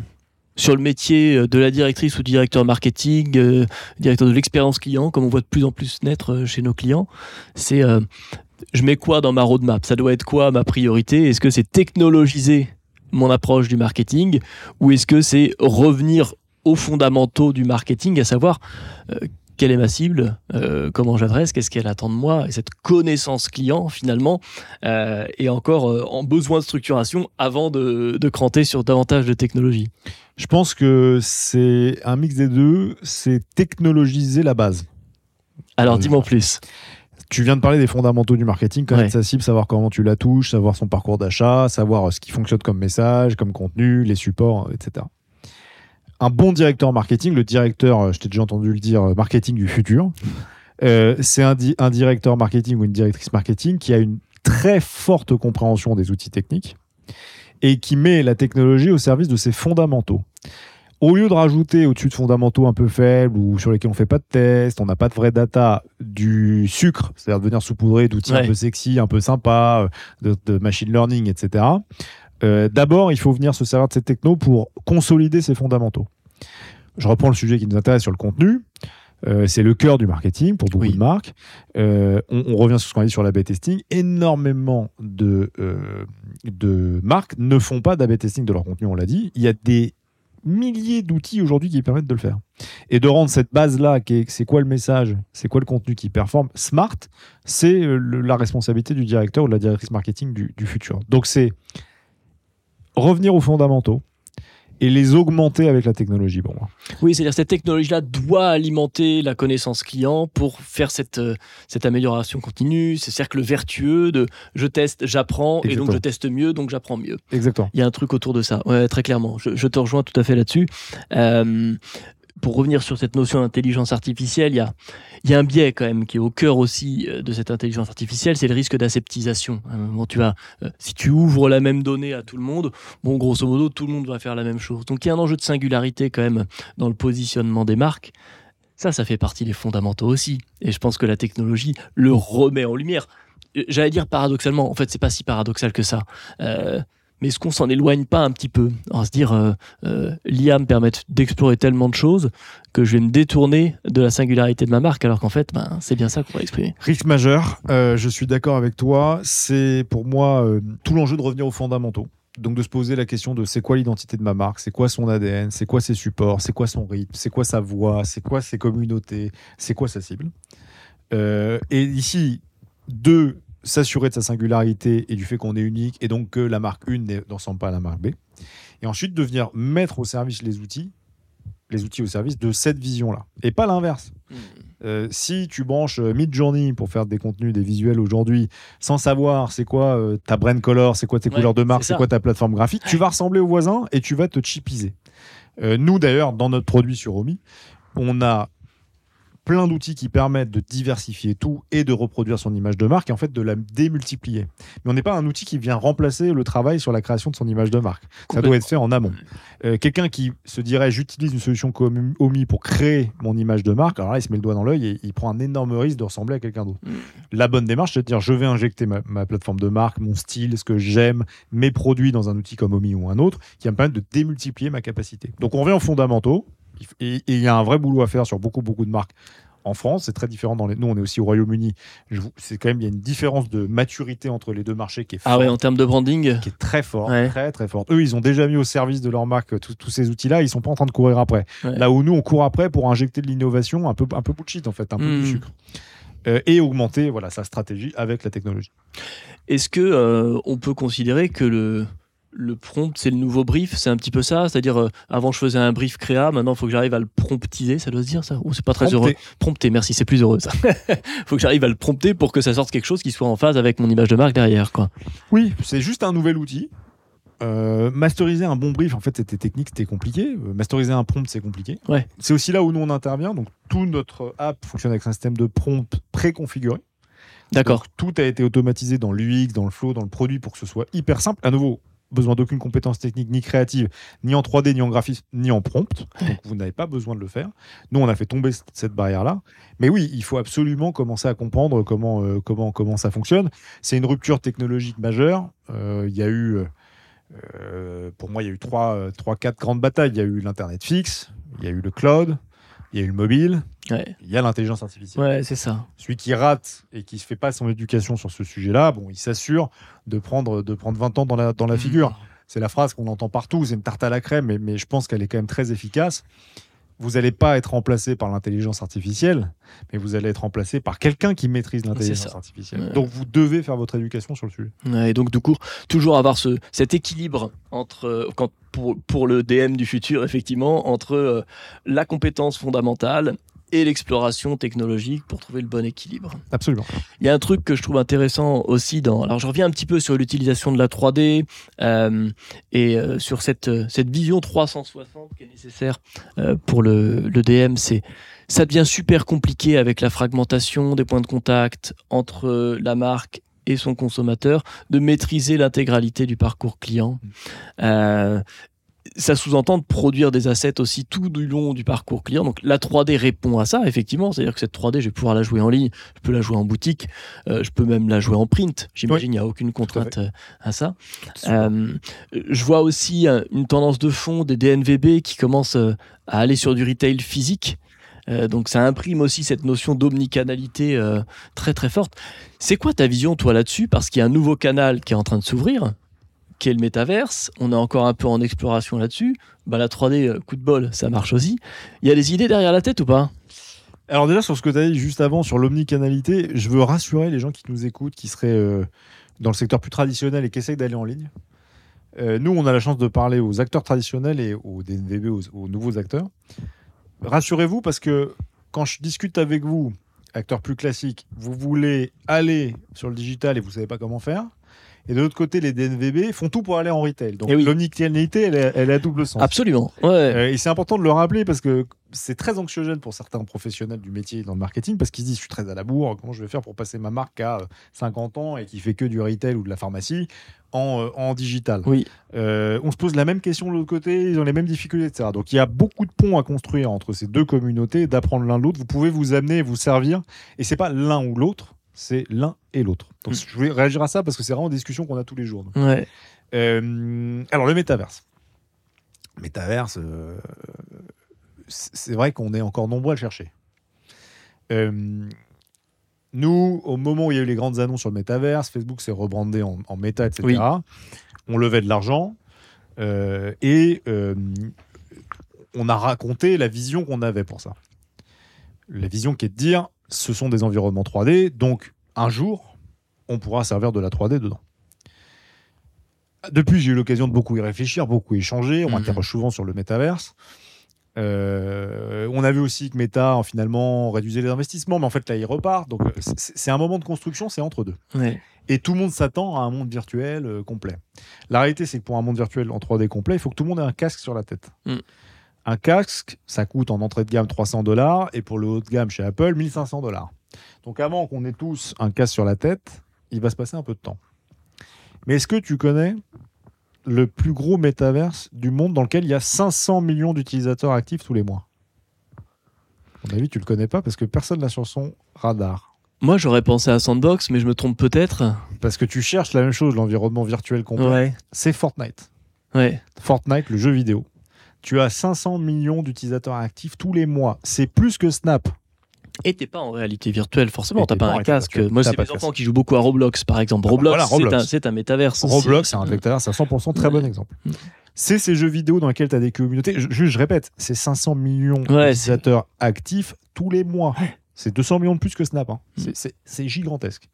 sur le métier de la directrice ou directeur marketing, euh, directeur de l'expérience client, comme on voit de plus en plus naître euh, chez nos clients. C'est euh, je mets quoi dans ma roadmap? Ça doit être quoi ma priorité? Est-ce que c'est technologiser mon approche du marketing ou est-ce que c'est revenir aux fondamentaux du marketing, à savoir euh, quelle est ma cible, euh, comment j'adresse, qu'est-ce qu'elle attend de moi, et cette connaissance client finalement euh, et encore euh, en besoin de structuration avant de, de cranter sur davantage de technologie. Je pense que c'est un mix des deux, c'est technologiser la base. Alors dis-moi en plus. Tu viens de parler des fondamentaux du marketing, connaître sa cible, savoir comment tu la touches, savoir son parcours d'achat, savoir ce qui fonctionne comme message, comme contenu, les supports, etc. Un bon directeur marketing, le directeur, je t'ai déjà entendu le dire, marketing du futur, c'est un, un directeur marketing ou une directrice marketing qui a une très forte compréhension des outils techniques et qui met la technologie au service de ses fondamentaux. Au lieu de rajouter au-dessus de fondamentaux un peu faibles ou sur lesquels on fait pas de tests, on n'a pas de vraie data, du sucre, c'est-à-dire de venir saupoudrer d'outils un peu sexy, un peu sympa, euh, de, machine learning, etc. Euh, d'abord, il faut venir se servir de cette techno pour consolider ses fondamentaux. Je reprends le sujet qui nous intéresse sur le contenu. Euh, c'est le cœur du marketing pour beaucoup de marques. Euh, on, revient sur ce qu'on a dit sur l'AB testing. Énormément de, euh, de marques ne font pas d'AB testing de leur contenu, on l'a dit. Il y a des milliers d'outils aujourd'hui qui permettent de le faire. Et de rendre cette base-là, c'est quoi le message, c'est quoi le contenu qui performe, smart, c'est la responsabilité du directeur ou de la directrice marketing du, du futur. Donc c'est revenir aux fondamentaux, et les augmenter avec la technologie pour moi. Oui, c'est-à-dire cette technologie-là doit alimenter la connaissance client pour faire cette, euh, cette amélioration continue, ce cercle vertueux de je teste, j'apprends, et donc je teste mieux, donc j'apprends mieux. Exactement. Il y a un truc autour de ça, ouais, très clairement. Je, te rejoins tout à fait là-dessus. Euh, pour revenir sur cette notion d'intelligence artificielle, il y a, un biais quand même qui est au cœur aussi euh, de cette intelligence artificielle, c'est le risque d'aseptisation. tu as, euh, si tu ouvres la même donnée à tout le monde, bon, grosso modo, tout le monde va faire la même chose. Donc il y a un enjeu de singularité quand même dans le positionnement des marques. Ça, ça fait partie des fondamentaux aussi. Et je pense que la technologie le remet en lumière. Euh, j'allais dire paradoxalement, en fait, c'est pas si paradoxal que ça mais est-ce qu'on s'en éloigne pas un petit peu À se dire, euh, euh, l'IA me permet d'explorer tellement de choses que je vais me détourner de la singularité de ma marque, alors qu'en fait, ben, c'est bien ça qu'on va exprimer. Risque majeur, euh, je suis d'accord avec toi. C'est pour moi tout l'enjeu de revenir aux fondamentaux. Donc de se poser la question de c'est quoi l'identité de ma marque, c'est quoi son ADN, c'est quoi ses supports, c'est quoi son rythme, c'est quoi sa voix, c'est quoi ses communautés, c'est quoi sa cible. et ici, deux, s'assurer de sa singularité et du fait qu'on est unique et donc que la marque 1 ne ressemble pas à la marque B. Et ensuite de venir mettre au service les outils, les outils au service de cette vision-là. Et pas l'inverse. Hmm. Euh, si tu branches euh, Midjourney pour faire des contenus, des visuels aujourd'hui, sans savoir c'est quoi euh, ta brand color, c'est quoi tes couleurs de marque, c'est quoi ta plateforme graphique, tu vas ressembler au voisin et tu vas te chipiser. nous d'ailleurs, dans notre produit sur Omi, on a plein d'outils qui permettent de diversifier tout et de reproduire son image de marque et en fait de la démultiplier. Mais on n'est pas un outil qui vient remplacer le travail sur la création de son image de marque. Ça doit être fait en amont. Euh, quelqu'un qui se dirait j'utilise une solution comme OMI pour créer mon image de marque, alors là il se met le doigt dans l'œil et il prend un énorme risque de ressembler à quelqu'un d'autre. La bonne démarche, c'est de dire je vais injecter ma, plateforme de marque, mon style, ce que j'aime, mes produits dans un outil comme OMI ou un autre qui va me permettre de démultiplier ma capacité. Donc on revient aux fondamentaux et il y a un vrai boulot à faire sur beaucoup, beaucoup de marques en France. C'est très différent dans les. Nous, on est aussi au Royaume-uni. C'est quand même il y a une différence de maturité entre les deux marchés qui est ah ouais en termes de branding qui est très fort, très très fort. Eux, ils ont déjà mis au service de leur marque tous ces outils-là. Ils sont pas en train de courir après. Là où nous, on court après pour injecter de l'innovation, un peu un peu bullshit en fait, un peu du hmm. sucre. Euh, et augmenter voilà sa stratégie avec la technologie. Est-ce que euh, on peut considérer que le le prompt, c'est le nouveau brief, c'est un petit peu ça. C'est-à-dire, euh, avant, je faisais un brief créa, maintenant, il faut que j'arrive à le promptiser, ça doit se dire ça Ou c'est pas très heureux Prompter, merci, c'est plus heureux ça. Il faut que j'arrive à le prompter pour que ça sorte quelque chose qui soit en phase avec mon image de marque derrière. Quoi. Oui, c'est juste un nouvel outil. Euh, masteriser un bon brief, en fait, c'était technique, c'était compliqué. Euh, masteriser un prompt, c'est compliqué. Ouais. C'est aussi là où nous on intervient. Donc, tout notre app fonctionne avec un système de prompt préconfiguré. D'accord. Tout a été automatisé dans l'UX, dans le flow, dans le produit pour que ce soit hyper simple. À nouveau, besoin d'aucune compétence technique ni créative, ni en 3D, ni en graphisme, ni en prompt. Donc vous n'avez pas besoin de le faire. Nous, on a fait tomber cette barrière-là. Mais oui, il faut absolument commencer à comprendre comment, euh, comment, comment ça fonctionne. C'est une rupture technologique majeure. Euh, il y a eu, euh, pour moi, il y a eu trois, trois, quatre grandes batailles. Il y a eu l'Internet fixe, il y a eu le cloud, il y a eu le mobile, il y a l'intelligence artificielle. Ouais, c'est ça. Celui qui rate et qui ne fait pas son éducation sur ce sujet-là, bon, il s'assure de prendre, de prendre 20 ans dans la, dans la mmh. figure. C'est la phrase qu'on entend partout, c'est une tarte à la crème, mais, mais je pense qu'elle est quand même très efficace vous n'allez pas être remplacé par l'intelligence artificielle, mais vous allez être remplacé par quelqu'un qui maîtrise l'intelligence artificielle. Donc vous devez faire votre éducation sur le sujet. et donc du coup, toujours avoir ce, cet équilibre entre, euh, quand, pour, pour, le DM du futur, effectivement, entre euh, la compétence fondamentale et l'exploration technologique pour trouver le bon équilibre. Absolument. Il y a un truc que je trouve intéressant aussi dans. Alors, je reviens un petit peu sur l'utilisation de la 3D euh, et euh, sur cette, cette vision 360 qui est nécessaire euh, pour le, le DM. C'est ça devient super compliqué avec la fragmentation des points de contact entre la marque et son consommateur de maîtriser l'intégralité du parcours client. Euh, ça sous-entend de produire des assets aussi tout du long du parcours client. Donc la 3D répond à ça, effectivement. C'est-à-dire que cette 3D, je vais pouvoir la jouer en ligne, je peux la jouer en boutique, euh, je peux même la jouer en print. J'imagine, il n'y a aucune contrainte euh, à, ça. Euh, je vois aussi une tendance de fond des DNVB qui commencent à aller sur du retail physique. Euh, donc ça imprime aussi cette notion d'omnicanalité très très forte. C'est quoi ta vision toi là-dessus? Parce qu'il y a un nouveau canal qui est en train de s'ouvrir, qui est le métaverse. On est encore un peu en exploration là-dessus. Bah, la 3D, euh, coup de bol, ça marche aussi. Il y a des idées derrière la tête ou pas? Alors déjà sur ce que tu as dit juste avant sur l'omnicanalité, je veux rassurer les gens qui nous écoutent, qui seraient euh, dans le secteur plus traditionnel et qui essayent d'aller en ligne. Euh, nous, on a la chance de parler aux acteurs traditionnels et aux DNVB, aux, aux nouveaux acteurs. Rassurez-vous parce que quand je discute avec vous, acteurs plus classiques, vous voulez aller sur le digital et vous savez pas comment faire. Et de l'autre côté, les DNVB font tout pour aller en retail. Donc Eh oui. l'omnicanalité, elle, elle est à double sens. Absolument. Ouais. Euh, et c'est important de le rappeler parce que c'est très anxiogène pour certains professionnels du métier dans le marketing parce qu'ils se disent je suis très à la bourre, comment je vais faire pour passer ma marque à euh, 50 ans et qui fait que du retail ou de la pharmacie en, euh, en digital? Oui. Euh, on se pose la même question de l'autre côté, ils ont les mêmes difficultés, etc. Donc il y a beaucoup de ponts à construire entre ces deux communautés, d'apprendre l'un de l'autre. Vous pouvez vous amener, vous servir, et c'est pas l'un ou l'autre, c'est l'un et l'autre. Donc Mm. je voulais réagir à ça parce que c'est vraiment une discussion qu'on a tous les jours. Ouais. Euh, alors, le métaverse. Métaverse, euh, c'est vrai qu'on est encore nombreux à le chercher. Euh, nous, au moment où il y a eu les grandes annonces sur le métaverse, Facebook s'est rebrandé en, en méta, etc. Oui. On levait de l'argent et on a raconté la vision qu'on avait pour ça. La vision qui est de dire ce sont des environnements 3D, donc un jour, on pourra servir de la 3D dedans. Depuis, j'ai eu l'occasion de beaucoup y réfléchir, beaucoup échanger. On Mhm. m'interroge souvent sur le métaverse. Euh, on a vu aussi que Meta, en, finalement, réduisait les investissements, mais en fait, là, il repart. Donc, euh, c'est un moment de construction, c'est entre deux. Ouais. Et tout le monde s'attend à un monde virtuel euh, complet. La réalité, c'est que pour un monde virtuel en 3D complet, il faut que tout le monde ait un casque sur la tête. Mm. Un casque, ça coûte en entrée de gamme 300 dollars et pour le haut de gamme chez Apple, 1500 dollars. Donc avant qu'on ait tous un casque sur la tête, il va se passer un peu de temps. Mais est-ce que tu connais le plus gros métaverse du monde dans lequel il y a 500 millions d'utilisateurs actifs tous les mois? À mon avis, tu le connais pas parce que personne n'a sur son radar. Moi, j'aurais pensé à Sandbox, mais je me trompe peut-être. Parce que tu cherches la même chose, l'environnement virtuel complet. Ouais. C'est Fortnite. Ouais. Fortnite, le jeu vidéo. Tu as 500 millions d'utilisateurs actifs tous les mois. C'est plus que Snap. Et t'es pas en réalité virtuelle, forcément. T'as pas pas un casque. virtuelle. Moi, c'est mes enfants qui jouent beaucoup à Roblox, par exemple. Roblox, Voilà, c'est Roblox. un, c'est un métaverse. aussi. Roblox, c'est un c'est à 100% très bon exemple. C'est ces jeux vidéo dans lesquels tu as des communautés. Je, répète, c'est 500 millions Ouais, d'utilisateurs actifs tous les mois. C'est 200 millions de plus que Snap. hein. Mm. C'est- gigantesque.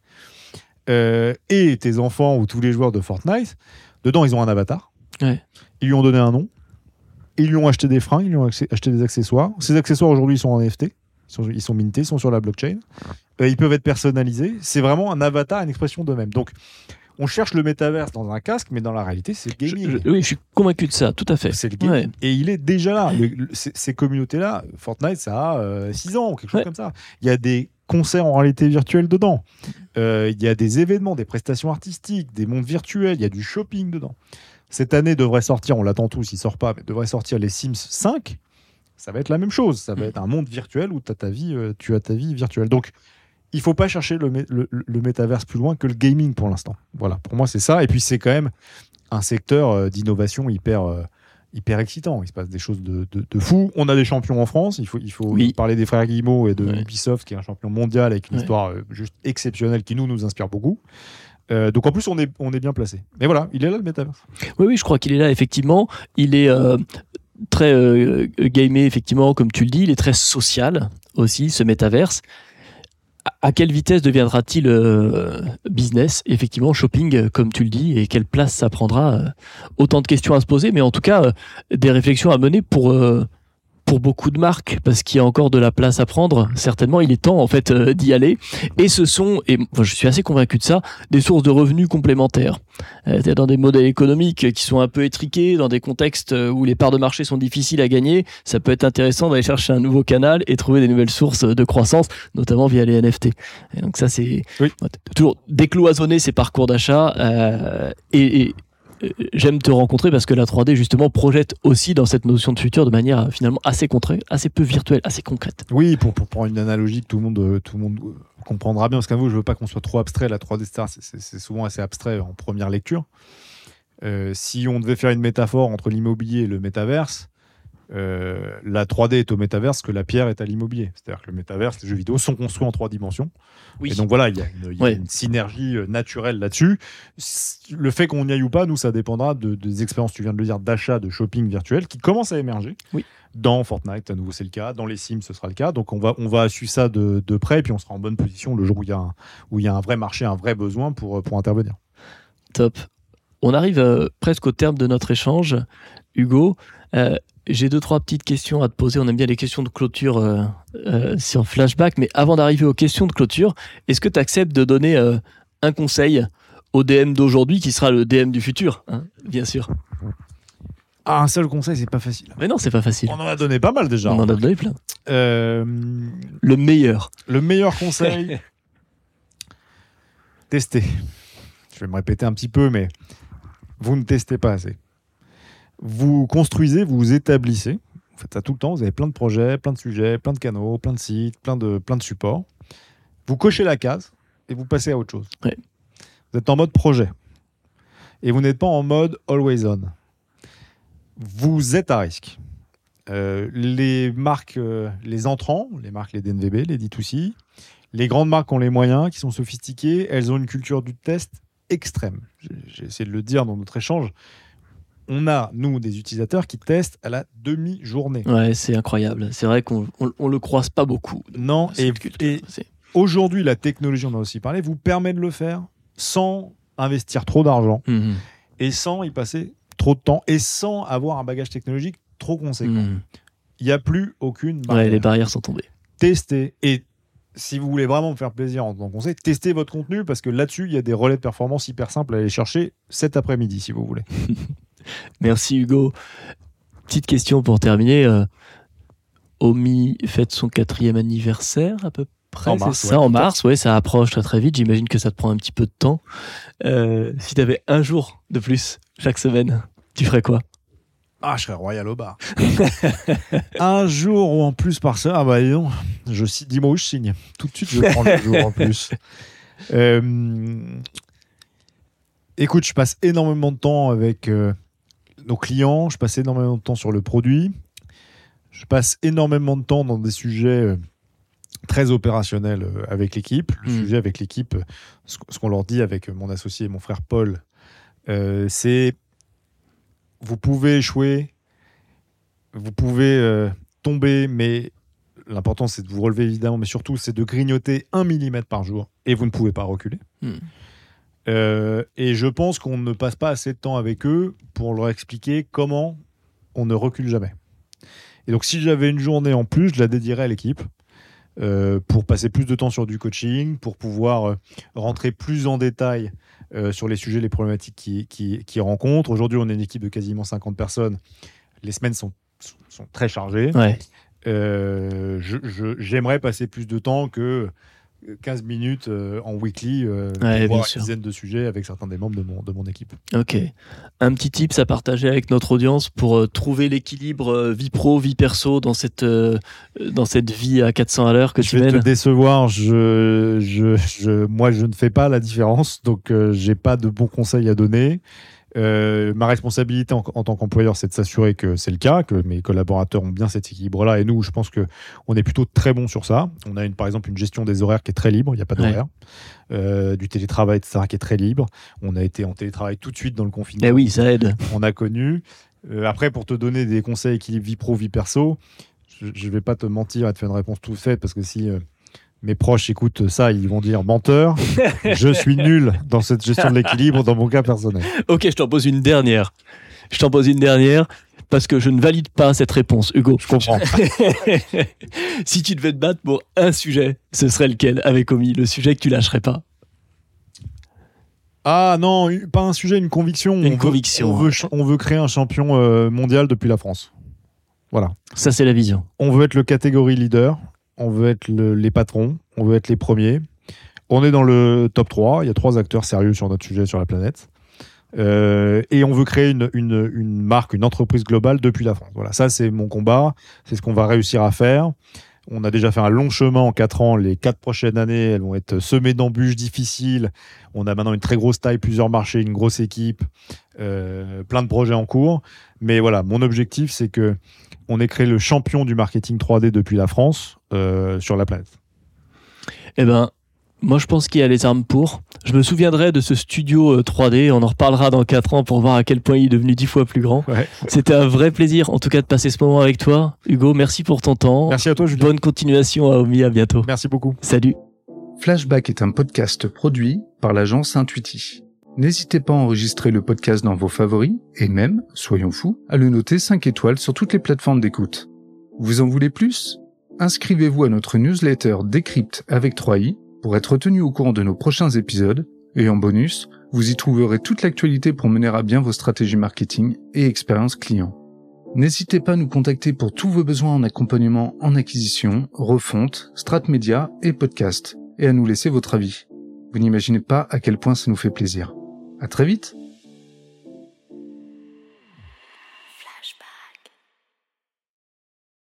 Euh, et tes enfants ou tous les joueurs de Fortnite, dedans, ils ont un avatar. Ouais. Ils lui ont donné un nom. Ils lui ont acheté des fringues, ils lui ont acheté des accessoires. Ces accessoires, aujourd'hui, sont en NFT. Ils sont, mintés, ils sont sur la blockchain. Euh, ils peuvent être personnalisés. C'est vraiment un avatar, une expression d'eux-mêmes. Donc, on cherche le métaverse dans un casque, mais dans la réalité, c'est le gaming. je- oui, je suis convaincu de ça, tout à fait. C'est le gaming. Ouais. Et il est déjà là. Le- le- ces, ces communautés-là, Fortnite, ça a 6 ans ou quelque chose Ouais. comme ça. Il y a des concerts en réalité virtuelle dedans. Euh, il y a des événements, des prestations artistiques, des mondes virtuels. Il y a du shopping dedans. Cette année devrait sortir, on l'attend tous, il sort pas, mais devrait sortir les Sims 5. Ça va être la même chose. Ça va Mm. être un monde virtuel où t'as ta vie, euh, tu as ta vie virtuelle. Donc, il faut pas chercher le, le, le métaverse plus loin que le gaming pour l'instant. Voilà, pour moi, c'est ça. Et puis, c'est quand même un secteur euh, d'innovation hyper, euh, hyper excitant. Il se passe des choses de, de, de fou. On a des champions en France. Il faut, il faut Oui. parler des frères Guillemot et de Ouais. Ubisoft, qui est un champion mondial avec une Ouais. histoire juste exceptionnelle qui nous, nous inspire beaucoup. Euh, donc en plus, on est, on est bien placé. Mais voilà, il est là le métaverse. Oui, oui, je crois qu'il est là, effectivement. Il est euh, très euh, gamé, effectivement, comme tu le dis. Il est très social aussi, ce métaverse. À- À quelle vitesse deviendra-t-il euh, business, effectivement, shopping, comme tu le dis, et quelle place ça prendra Autant de questions à se poser, mais en tout cas, des réflexions à mener pour, pour beaucoup de marques parce qu'il y a encore de la place à prendre. Certainement, il est temps en fait euh, d'y aller. Et ce sont, et moi, je suis assez convaincu de ça, des sources de revenus complémentaires. Euh, dans des modèles économiques qui sont un peu étriqués, dans des contextes euh, où les parts de marché sont difficiles à gagner, ça peut être intéressant d'aller chercher un nouveau canal et trouver des nouvelles sources de croissance, notamment via les NFT. Et donc ça, c'est Oui. toujours décloisonner ses parcours d'achat euh, et, et, j'aime te rencontrer parce que la 3D justement projette aussi dans cette notion de futur de manière euh, finalement assez concrète, assez peu virtuelle, assez concrète. Oui, pour, pour prendre une analogie que tout le monde, euh, tout le monde euh, comprendra bien, parce qu'à vous, je veux pas qu'on soit trop abstrait. La 3D Star, c'est- souvent assez abstrait en première lecture. Si on devait faire une métaphore entre l'immobilier et le métaverse, euh, la 3D est au métaverse que la pierre est à l'immobilier. C'est-à-dire que le métaverse, les jeux vidéo sont construits en trois dimensions. Oui. Et donc voilà, il y a une, y a Ouais. une synergie euh, naturelle là-dessus. Le fait qu'on y aille ou pas, nous, ça dépendra de, des expériences, tu viens de le dire, d'achat, de shopping virtuel qui commencent à émerger. Oui. Dans Fortnite, à nouveau, c'est le cas. Dans les Sims, ce sera le cas. Donc on va, on va suivre ça de, de près et puis on sera en bonne position le jour où il y a un, où il y a un vrai marché, un vrai besoin pour, euh, pour intervenir. Top. On arrive euh, presque au terme de notre échange. Hugo, euh, j'ai deux, trois petites questions à te poser. On aime bien les questions de clôture euh, euh, sur Flashback. Mais avant d'arriver aux questions de clôture, est-ce que tu acceptes de donner euh, un conseil au DM d'aujourd'hui qui sera le DM du futur hein, Bien sûr? Ah, un seul conseil, c'est pas facile. Mais non, c'est pas facile. On en a donné pas mal déjà. On en a donné plein. Euh, Le meilleur. le meilleur conseil, tester. Je vais me répéter un petit peu, mais vous ne testez pas assez. Vous construisez, vous vous établissez. Vous faites ça tout le temps. Vous avez plein de projets, plein de sujets, plein de canaux, plein de sites, plein de, plein de supports. Vous cochez la case et vous passez à autre chose. Vous êtes en mode projet. Et vous n'êtes pas en mode always on. Vous êtes à risque. Euh, les marques, euh, les entrants, les marques, les DNVB, les D2C, les grandes marques ont les moyens, qui sont sophistiquées, elles ont une culture du test extrême. J'ai essayé de le dire dans notre échange. On a, nous, des utilisateurs qui testent à la demi-journée. Ouais, c'est incroyable. C'est vrai qu'on on, on le croise pas beaucoup. Non, et, aujourd'hui, la technologie, on en a aussi parlé, vous permet de le faire sans investir trop d'argent Mhm. et sans y passer trop de temps et sans avoir un bagage technologique trop conséquent. Mhm. Il n'y a plus aucune Ouais, barrière. les barrières sont tombées. testez. Et si vous voulez vraiment me faire plaisir en tant que conseil, testez votre contenu parce que là-dessus, il y a des relais de performance hyper simples à aller chercher cet après-midi si vous voulez. Merci Hugo. Petite question pour terminer. euh, Omi fête son quatrième anniversaire à peu près. En mars, ça, ouais, en mars, ouais, ça approche très très vite. J'imagine que ça te prend un petit peu de temps. Euh, si tu avais un jour de plus chaque semaine, tu ferais quoi? Ah, je serais royal au bar. un jour ou en plus par ça, ah bah donc, je, dis-moi où je signe. Tout de suite, je prends le jour en plus. Euh, écoute, je passe énormément de temps avec euh, nos clients, je passe énormément de temps sur le produit, je passe énormément de temps dans des sujets euh, très opérationnels euh, avec l'équipe. Le Mm. sujet avec l'équipe, euh, ce, qu'on leur dit avec mon associé et mon frère Paul, euh, c'est vous pouvez échouer, vous pouvez euh, tomber, mais l'important c'est de vous relever évidemment, mais surtout c'est de grignoter un millimètre par jour et vous ne pouvez pas reculer. Hmm. Euh, et je pense qu'on ne passe pas assez de temps avec eux pour leur expliquer comment on ne recule jamais. Et donc si j'avais une journée en plus, je la dédierais à l'équipe. euh, pour passer plus de temps sur du coaching, pour pouvoir euh, rentrer plus en détail sur les sujets, les problématiques qu'ils qui, qui rencontrent. Aujourd'hui, on est une équipe de quasiment 50 personnes. Les semaines sont, sont- sont très chargées. Ouais. J'aimerais passer plus de temps que 15 minutes euh, en weekly euh, pour Ouais, voir une dizaine de sujets avec certains des membres de mon, de mon équipe. Ok. Un petit tips à partager avec notre audience pour euh, trouver l'équilibre euh, vie pro, vie perso dans cette, dans cette vie à 400 à l'heure que je tu vais mènes? te décevoir, je, je, je- moi je ne fais pas la différence, donc j'ai pas de bons conseils à donner. Euh, ma responsabilité en, en tant qu'employeur, c'est de s'assurer que c'est le cas, que mes collaborateurs ont bien cet équilibre-là. Et nous, je pense que on est plutôt très bon sur ça. On a une, par exemple une gestion des horaires qui est très libre. Il n'y a pas Ouais. d'horaire. Euh, du télétravail, etc., qui est très libre. On a été en télétravail tout de suite dans le confinement Eh oui, ça aide. on a connu. Euh, après, pour te donner des conseils équilibre vie pro, vie perso, je ne vais pas te mentir et te faire une réponse toute faite parce que si euh, mes proches écoutent ça, ils vont dire menteur. je suis nul dans cette gestion de l'équilibre dans mon cas personnel. Ok, je t'en pose une dernière. Je t'en pose une dernière. parce que je ne valide pas cette réponse, Hugo. Je comprends. si tu devais te battre pour un sujet, ce serait lequel avec Omi Le sujet que tu lâcherais pas? Ah non, pas un sujet, une conviction. Une on veut- conviction, on, veut, ch- on veut créer un champion euh, mondial depuis la France. Voilà. Ça, c'est la vision. On veut être le catégorie leader. On veut être le- les patrons. On veut être les premiers. On est dans le top 3. Il y a trois acteurs sérieux sur notre sujet sur la planète. Euh, et on veut créer une, marque, une entreprise globale depuis la France. Voilà, ça c'est mon combat. C'est ce qu'on va réussir à faire. On a déjà fait un long chemin en quatre ans. Les quatre prochaines années, elles vont être semées d'embûches difficiles. On a maintenant une très grosse taille, plusieurs marchés, une grosse équipe, euh, plein de projets en cours. Mais voilà, mon objectif, c'est que on ait créé le champion du marketing 3D depuis la France euh, sur la planète. Eh ben, moi, je pense qu'il y a les armes pour. Je me souviendrai de ce studio euh, 3D. On en reparlera dans 4 ans pour voir à quel point il est devenu 10 fois plus grand. Ouais. C'était un vrai plaisir, en tout cas, de passer ce moment avec toi. Hugo, merci pour ton temps. Merci à toi, Julien. Bonne continuation à Omi. À bientôt. Merci beaucoup. Salut. Flashback est un podcast produit par l'agence Intuiti. N'hésitez pas à enregistrer le podcast dans vos favoris et même, soyons fous, à le noter 5 étoiles sur toutes les plateformes d'écoute. Vous en voulez plus? Inscrivez-vous à notre newsletter Décrypte avec 3i pour être tenu au courant de nos prochains épisodes et en bonus, vous y trouverez toute l'actualité pour mener à bien vos stratégies marketing et expérience client. N'hésitez pas à nous contacter pour tous vos besoins en accompagnement en acquisition, refonte, strat média et podcast et à nous laisser votre avis. Vous n'imaginez pas à quel point ça nous fait plaisir. À très vite!